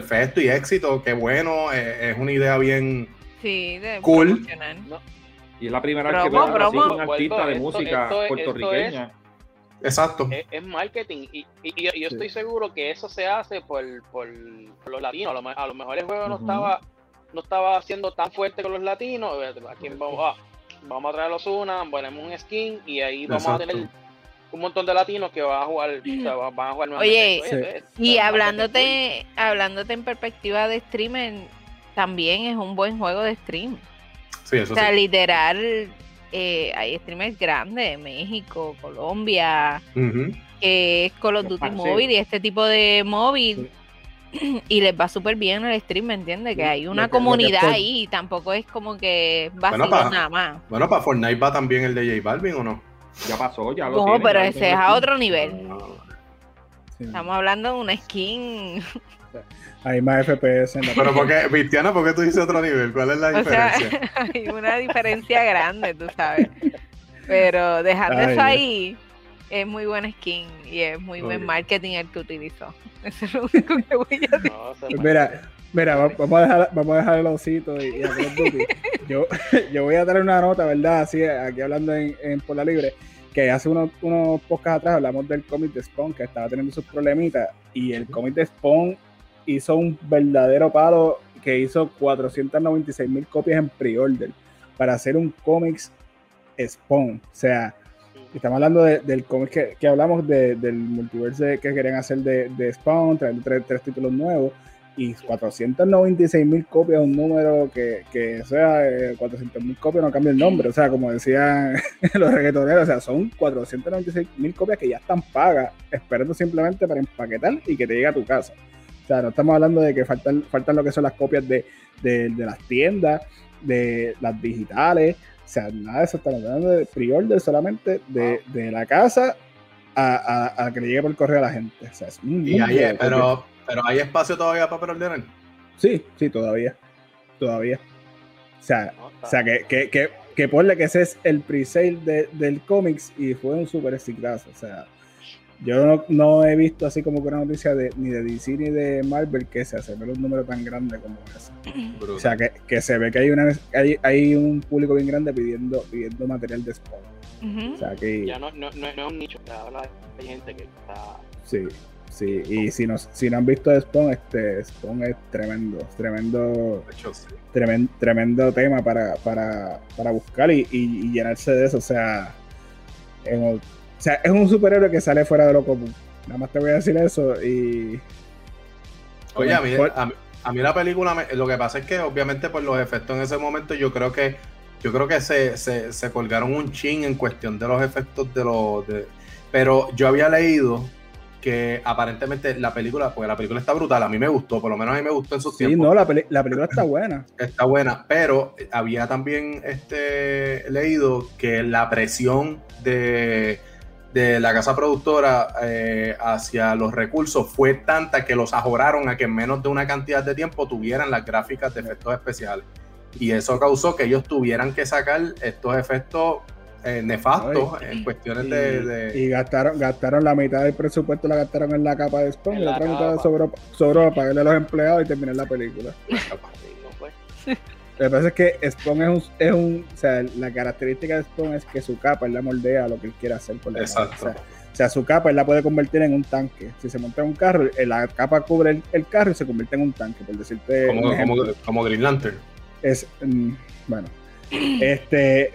perfecto y éxito, qué bueno, eh, es una idea bien. Sí, de Cool. Y es la primera vez que veo un artista de Esto- música esto es- puertorriqueña. Exacto. Es, es marketing y, y- y yo, yo estoy seguro que eso se hace por, por, por los latinos. A lo, a lo mejor el juego no estaba no estaba siendo tan fuerte con los latinos. ¿A quién vamos? Ah, vamos a traer los una, ponemos un skin y ahí vamos Exacto. a tener un montón de latinos que van a jugar, o sea, van a jugar Oye, pues, Y hablándote, hablándote en perspectiva de streamer, también es un buen juego de stream. Sí, eso O sea, sí. literal, eh, hay streamers grandes, México, Colombia, que es Call of Los Duty. Móvil y este tipo de móvil. Y les va súper bien el stream, ¿me entiendes? Que hay una que- comunidad estoy- ahí y tampoco es como que Bueno, vacío pa- nada más. Bueno, para Fortnite va también el de J Balvin o no? Ya pasó, ya lo No, tiene, pero ya ese es a otro nivel. Sí. Estamos hablando de una skin. [LAUGHS] Hay más FPS en la Pero porque, Cristiana, ¿por qué tú dices otro nivel? ¿Cuál es la O sea, diferencia? [LAUGHS] hay una diferencia grande, tú sabes. Pero dejando Ay, eso ahí, es muy buena skin y es muy buen marketing el que utilizó. [LAUGHS] Eso es lo único que voy a decir. No. Mira, mira, va- vamos a dejar, vamos a dejar el osito y, y Duty. [LAUGHS] Yo, [LAUGHS] yo voy a dar una nota, ¿verdad? Así, aquí hablando en, en Por la Libre, que hace unos, unos podcasts atrás hablamos del cómic de Spawn, que estaba teniendo sus problemitas, y el cómic de Spawn hizo un verdadero palo que hizo 496 mil copias en pre-order para hacer un cómics Spawn. O sea, Estamos hablando de- del cómic que, que hablamos de- del multiverso que querían hacer de, de Spawn, trayendo tres, tres títulos nuevos. Y 496 mil copias, un número que, que sea 400 mil copias, no cambia el nombre. O sea, como decían [LAUGHS] los reggaetoneros, o sea, son 496 mil copias que ya están pagas, esperando simplemente para empaquetar y que te llegue a tu casa. O sea, no estamos hablando de que faltan, faltan lo que son las copias de, de- de las tiendas, de las digitales. O sea, nada de eso, estamos hablando de pre-order solamente de, de la casa a, a- a que le llegue por correo a la gente. O sea, es un Y pero, pero hay espacio todavía para preordenar. Sí, sí, todavía. Todavía. O sea, No, o sea que, que, que, que ponle que ese es el pre-sale de- del cómics y fue un super exitazo. O sea, yo no, no he visto así como que una noticia de, ni de DC ni de Marvel que se asemeje un número tan grande como ese. O sea, que, que se ve que hay, una, hay, hay un público bien grande pidiendo, pidiendo material de Spawn. O sea, que ya no, no, no, no es un nicho, habla de gente que está. sí, sí. Y si no, si no han visto Spawn, este Spawn es tremendo, tremendo, hecho, sí. tremendo, tremendo tema para, para, para buscar y, y- y llenarse de eso. O sea, en- o sea, es un superhéroe que sale fuera de lo común. Nada más te voy a decir eso y... Oye, a mí, a, a mí la película, me- lo que pasa es que obviamente por los efectos en ese momento yo creo que yo creo que se, se, se colgaron un chin en cuestión de los efectos de los... de- pero yo había leído que aparentemente la película, porque la película está brutal, a mí me gustó, por lo menos a mí me gustó en sus Sí, tiempos. no, la, peli- la película está buena. [LAUGHS] Está buena, pero había también este, leído que la presión de, de la casa productora eh, hacia los recursos fue tanta que los ajoraron a que en menos de una cantidad de tiempo tuvieran las gráficas de efectos especiales. Y eso causó que ellos tuvieran que sacar estos efectos eh, nefastos en cuestiones y, de, de- y gastaron, gastaron la mitad del presupuesto, la gastaron en la capa de Spawn la la otra mitad capa. sobró, sobró para pagarle a los empleados y terminar la película. [LAUGHS] No fue. Lo que pasa es que Spawn es un, es un. O sea, la característica de Spawn es que su capa él la moldea a lo que él quiere hacer por la Exacto. O sea, o sea, su capa él la puede convertir en un tanque. Si se monta en un carro, eh, la capa cubre el, el carro y se convierte en un tanque, por decirte. como, como, como Green Lantern. Es. mm, bueno. Este.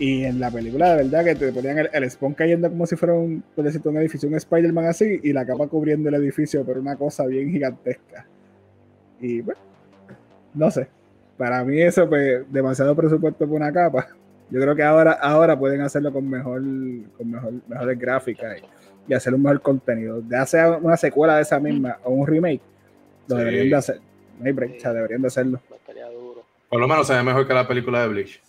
Y en la película, de verdad, que te ponían el, el Spawn cayendo como si fuera un, por decirte, un edificio, un Spider-Man así, y la capa cubriendo el edificio, pero una cosa bien gigantesca. Y bueno, no sé. Para mí eso, pues, demasiado presupuesto por una capa. Yo creo que ahora, ahora pueden hacerlo con mejor, con mejor, mejores gráficas y, y hacer un mejor contenido. Ya sea una secuela de esa misma o un remake, lo Sí. deberían de hacer. No hay break, o sea, deberían de hacerlo. Por lo menos se ve mejor que la película de Bleach.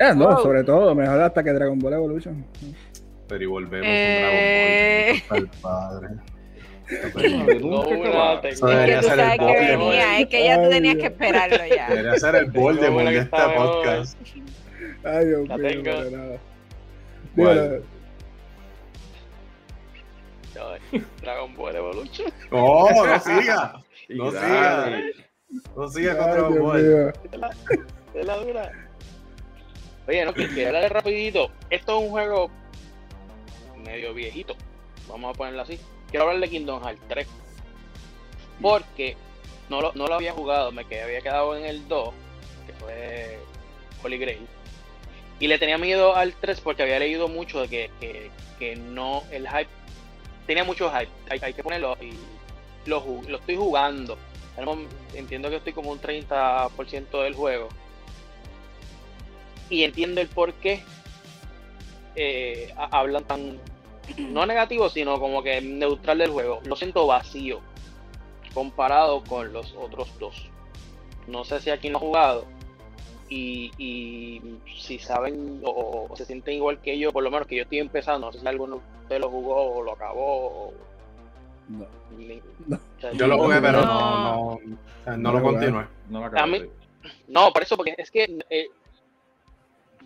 Ah, no, Wow. sobre todo, mejor hasta que Dragon Ball Evolution. Pero y volvemos Eh. con Dragon Ball. padre. Acaba. [LAUGHS] tengo Eso Es que debería ser el sabes que Pokémon. venía, es que ya tú tenías que esperarlo ya. Debería ser el buena de este podcast. Ay, Dios mío, tengo. pero nada. Ay, Dragon Ball Evolution. No, no [LAUGHS] siga. No siga. No siga con Dragon Ball. De la dura. Oye, no, que quiero hablar rapidito. Esto es un juego medio viejito. Vamos a ponerlo así. Quiero hablar de Kingdom Hearts 3. Porque no lo, no lo había jugado, me quedé, había quedado en el 2, que fue Holy Grail. Y le tenía miedo al 3 porque había leído mucho de que, que, que no, el hype, tenía mucho hype, hay, hay que ponerlo y lo, lo estoy jugando. Entiendo que estoy como un 30% del juego. Y entiendo el por qué eh, ha- hablan tan, no negativo, sino como que neutral del juego. Lo siento vacío comparado con los otros dos. No sé si aquí no ha jugado y, y si saben o, o se sienten igual que yo, por lo menos que yo estoy empezando. No sé si alguno de ustedes lo jugó o lo acabó. O, No. ni- No. o sea, Yo lo jugué, pero No. no, no, lo continué. No me A acabo mí- de No, por eso, porque es que, eh,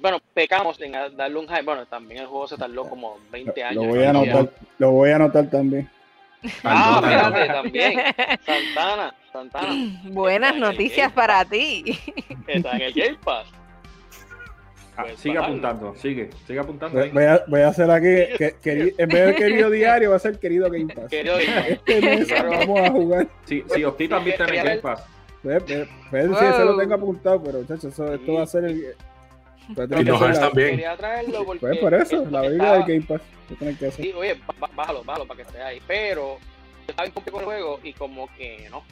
bueno, pecamos en darle un hype. Bueno, también el juego se tardó como 20 años. Lo voy a ¿no? anotar, lo voy a anotar también. Ah, espérate, también. [LAUGHS] Santana, Santana. Buenas noticias para ti. Está en el Game Pass. Ah, Pues, sigue apuntando, sigue, sigue apuntando. Voy, ahí. voy a, voy a hacer aquí, que, queri- en vez de querido diario, va a ser querido Game Pass. Querido Game Pass. Este mes vamos a jugar. Sí, sí, Octi también está en el Game Pass. Ve, ve, ve, sí, eso lo tengo apuntado, pero muchachos, eso, esto va a ser el. Kingdom hacer Hearts la- también. Quería traerlo porque. Pues por eso, la Biblia del estaba- Game Pass. Que hacer. Sí, oye, bá- bá- bájalo, bájalo para que esté ahí. Pero yo estaba bien con el juego y como que no.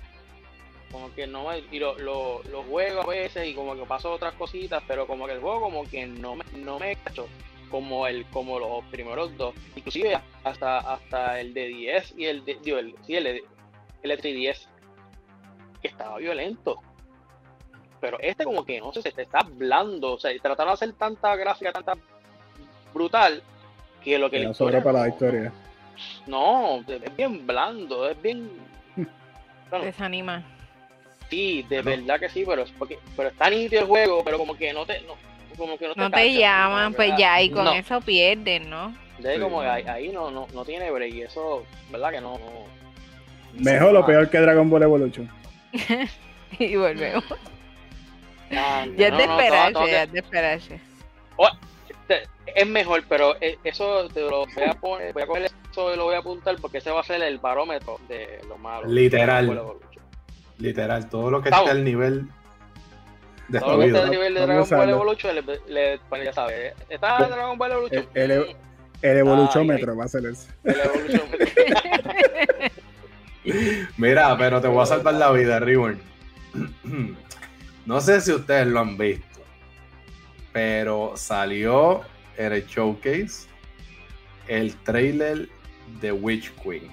Como que no me- y lo, lo, lo juego a veces y como que paso otras cositas, pero como que el juego como que no me, no me cacho como el, como los primeros dos. Inclusive hasta, hasta el de 10 y el de, digo, el, sí, el de el de 3DS, que estaba violento. Pero este como que no sé, se te está blando. O sea, y trataron de hacer tanta gráfica, tanta brutal, que lo que no sobra historia para la historia. no, es bien blando, es bien. [LAUGHS] Bueno, Desanima. sí, de verdad que sí, pero es porque, pero está nítido el juego, pero como que no te, no, como que no te, No te llaman, pues ya, y con no, eso pierden, ¿no? de Sí, como que ahí, ahí no, no, no tiene break, y eso, verdad que no. no- Mejor o peor que Dragon Ball Evolution. [LAUGHS] Y volvemos. Ah, Ya es no, de no, esperarse, ya es de esperarse. te- es mejor, pero eh, eso te lo voy a poner, voy a coger eso y lo voy a apuntar porque ese va a ser el barómetro de lo malo. Literal. Literal, todo lo que esté al nivel Todo lo que esté destruido. al nivel de Dragon Ball. Evolution, le, le- pues ya sabes, está en Dragon Ball Evolution. El- el- El va a ser eso. el. [LAUGHS] Mira, pero te voy a salvar la vida, Reborn. [LAUGHS] No sé si ustedes lo han visto, pero salió en el showcase el trailer de Witch Queen.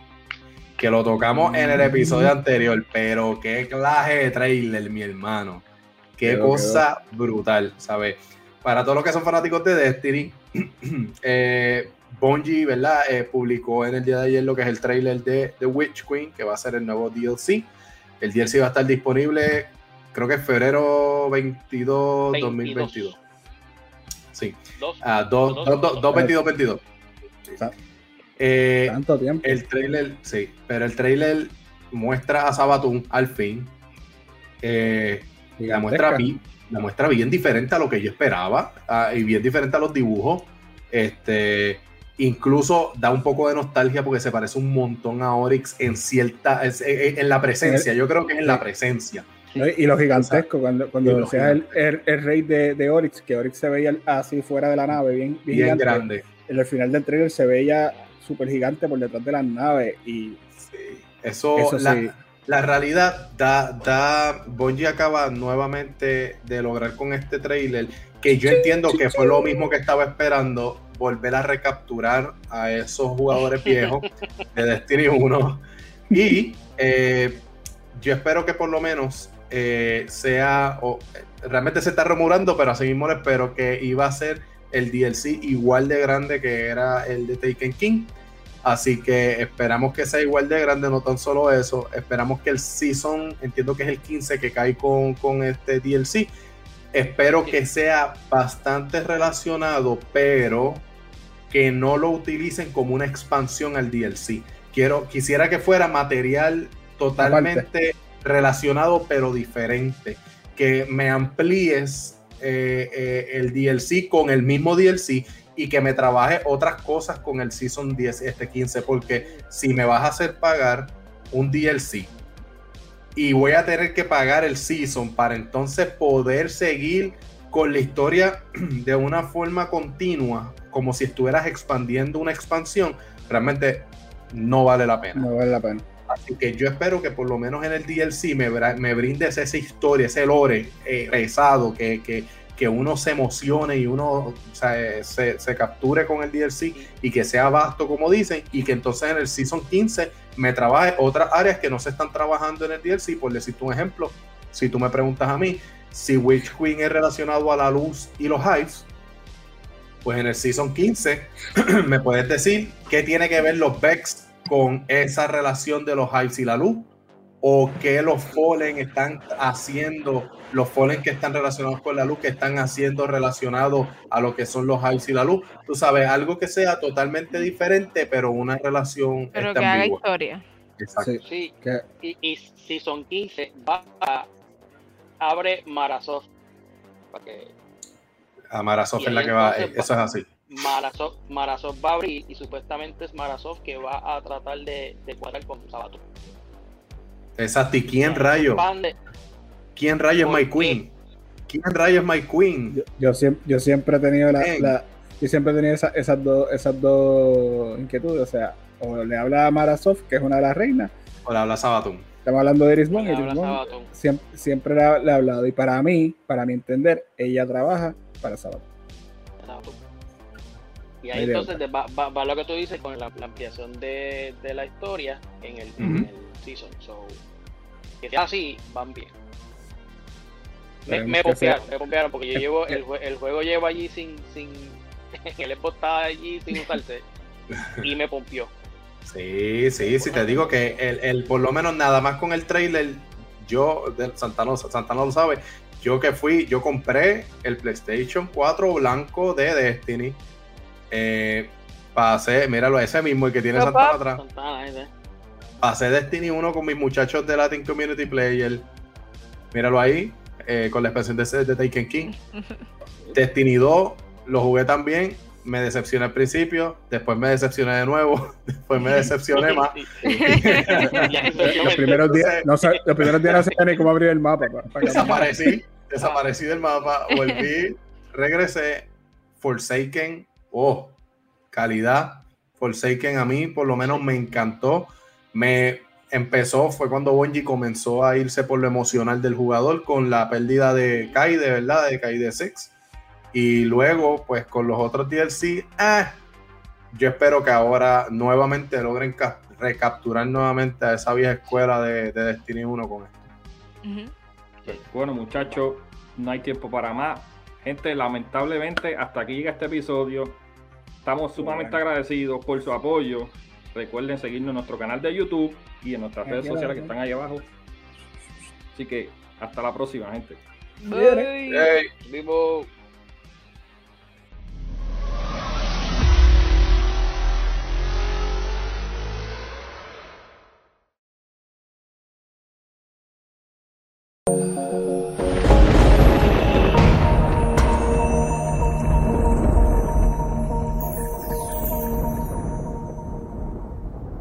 Que lo tocamos en el episodio anterior, pero qué clase de trailer, mi hermano. Qué cosa brutal, ¿sabes? Para todos los que son fanáticos de Destiny, [CLEARS THROAT] eh, Bungie, ¿verdad? Eh, publicó en el día de ayer lo que es el trailer de The Witch Queen, que va a ser el nuevo DLC. El DLC va a estar disponible creo que es febrero 22, 2022. Sí. Dos, ah, 22, 22. Eh, Tanto tiempo. El trailer, sí, pero el trailer muestra a Sabatun al fin. Eh, la muestra, la muestra bien diferente a lo que yo esperaba ah, y bien diferente a los dibujos. Este, incluso da un poco de nostalgia porque se parece un montón a Oryx en cierta, en la presencia. Yo creo que es en la presencia. Y lo gigantesco, cuando, cuando sea el, el, rey de, de, Oryx, que Oryx se veía así fuera de la nave, bien, bien, grande. En el final del trailer se veía súper gigante por detrás de las naves y eso, la, realidad da, da, Bungie acaba nuevamente de lograr con este trailer, que yo entiendo que fue lo mismo que estaba esperando, volver a recapturar a esos jugadores [LAUGHS] viejos de Destiny 1. Y eh, yo espero que por lo menos eh, sea, o, realmente se está rumorando, pero así mismo lo espero, que iba a ser el DLC igual de grande que era el de Taken King Así que esperamos que sea igual de grande, no tan solo eso. Esperamos que el season, entiendo que es el 15 que cae con, este DLC. Espero que sea bastante relacionado, pero que no lo utilicen como una expansión al DLC. Quiero, quisiera que fuera material totalmente relacionado, pero diferente. Que me amplíes eh, eh, el DLC con el mismo DLC y que me trabaje otras cosas con el Season 10, este 15, porque si me vas a hacer pagar un DLC y voy a tener que pagar el Season para entonces poder seguir con la historia [CLEARS THROAT] de una forma continua, como si estuvieras expandiendo una expansión, realmente no vale la pena. No vale la pena. Así que yo espero que por lo menos en el DLC me, me brindes esa historia, ese lore eh, que, que que uno se emocione y uno se, se, capture con el DLC y que sea vasto como dicen y que entonces en el Season 15 me trabaje otras áreas que no se están trabajando en el DLC. Por decirte un ejemplo, si tú me preguntas a mí si Witch Queen es relacionado a la luz y los hives, pues en el Season 15 [CLEARS THROAT] me puedes decir qué tiene que ver los Vex con esa relación de los hives y la luz o qué los Fallen están haciendo, los Fallen que están relacionados con la luz, que están haciendo relacionados a lo que son los highs y la luz. Tú sabes, algo que sea totalmente diferente, pero una relación. Pero que haga historia. Exacto. Sí, y, y, si son 15, va a, abre Marasoft. Para que... A Marasoft es la que va, eso es así. Marasoft, va a abrir y supuestamente es Marasoft que va a tratar de, de cuadrar con Sabato. Exacto, ¿y quién rayo? ¿Quién rayo es My Queen? ¿Quién rayo es My Queen? Yo, siempre, yo siempre he tenido la, yo siempre he tenido esas dos esas dos inquietudes, o sea, o le habla a Mara que es una de las reinas, o le habla a Sabatón. Estamos hablando de Iris y siempre, siempre le, ha, hablado y para mí, para mi entender, ella trabaja para Sabatón. Y ahí entonces va, va, lo que tú dices con la, ampliación de, de, la historia en el, en el season. So, que sea así, van bien. Me, me pompearon, me pompearon porque yo llevo, el, el, juego lleva allí sin, sin, [LAUGHS] el Xbox está allí sin usarse y me pompió. Sí, sí, sí, te digo que el, el, por lo menos nada más con el trailer, yo, Santana, Santana lo sabe, yo que fui, yo compré el PlayStation 4 blanco de Destiny. Eh, pasé, míralo, ese mismo, el que tiene Santana atrás. Santana, pasé Destiny 1 con mis muchachos de Latin Community Player. Míralo ahí, eh, con la expansión de, de Taken King. [LAUGHS] Destiny 2 lo jugué también. Me decepcioné al principio, después me decepcioné de nuevo, [LAUGHS] después me decepcioné más. [LAUGHS] los primeros días no, los primeros días no sabía ni cómo abrir el mapa. desaparecí, desaparecí del mapa, volví, regresé. Forsaken, oh, calidad. Forsaken a mí por lo menos me encantó me empezó, fue cuando Bungie comenzó a irse por lo emocional del jugador con la pérdida de Kai, de verdad, de Kai de Six. Y luego, pues con los otros DLC, eh, yo espero que ahora nuevamente logren recapturar nuevamente a esa vieja escuela de, Destiny 1 con esto. Bueno, muchachos, no hay tiempo para más. Gente, lamentablemente, hasta aquí llega este episodio. Estamos sumamente agradecidos por su apoyo. Recuerden seguirnos en nuestro canal de YouTube y en nuestras redes sociales que están ahí abajo. Así que Hasta la próxima, gente. Bye. Hey. Vivo.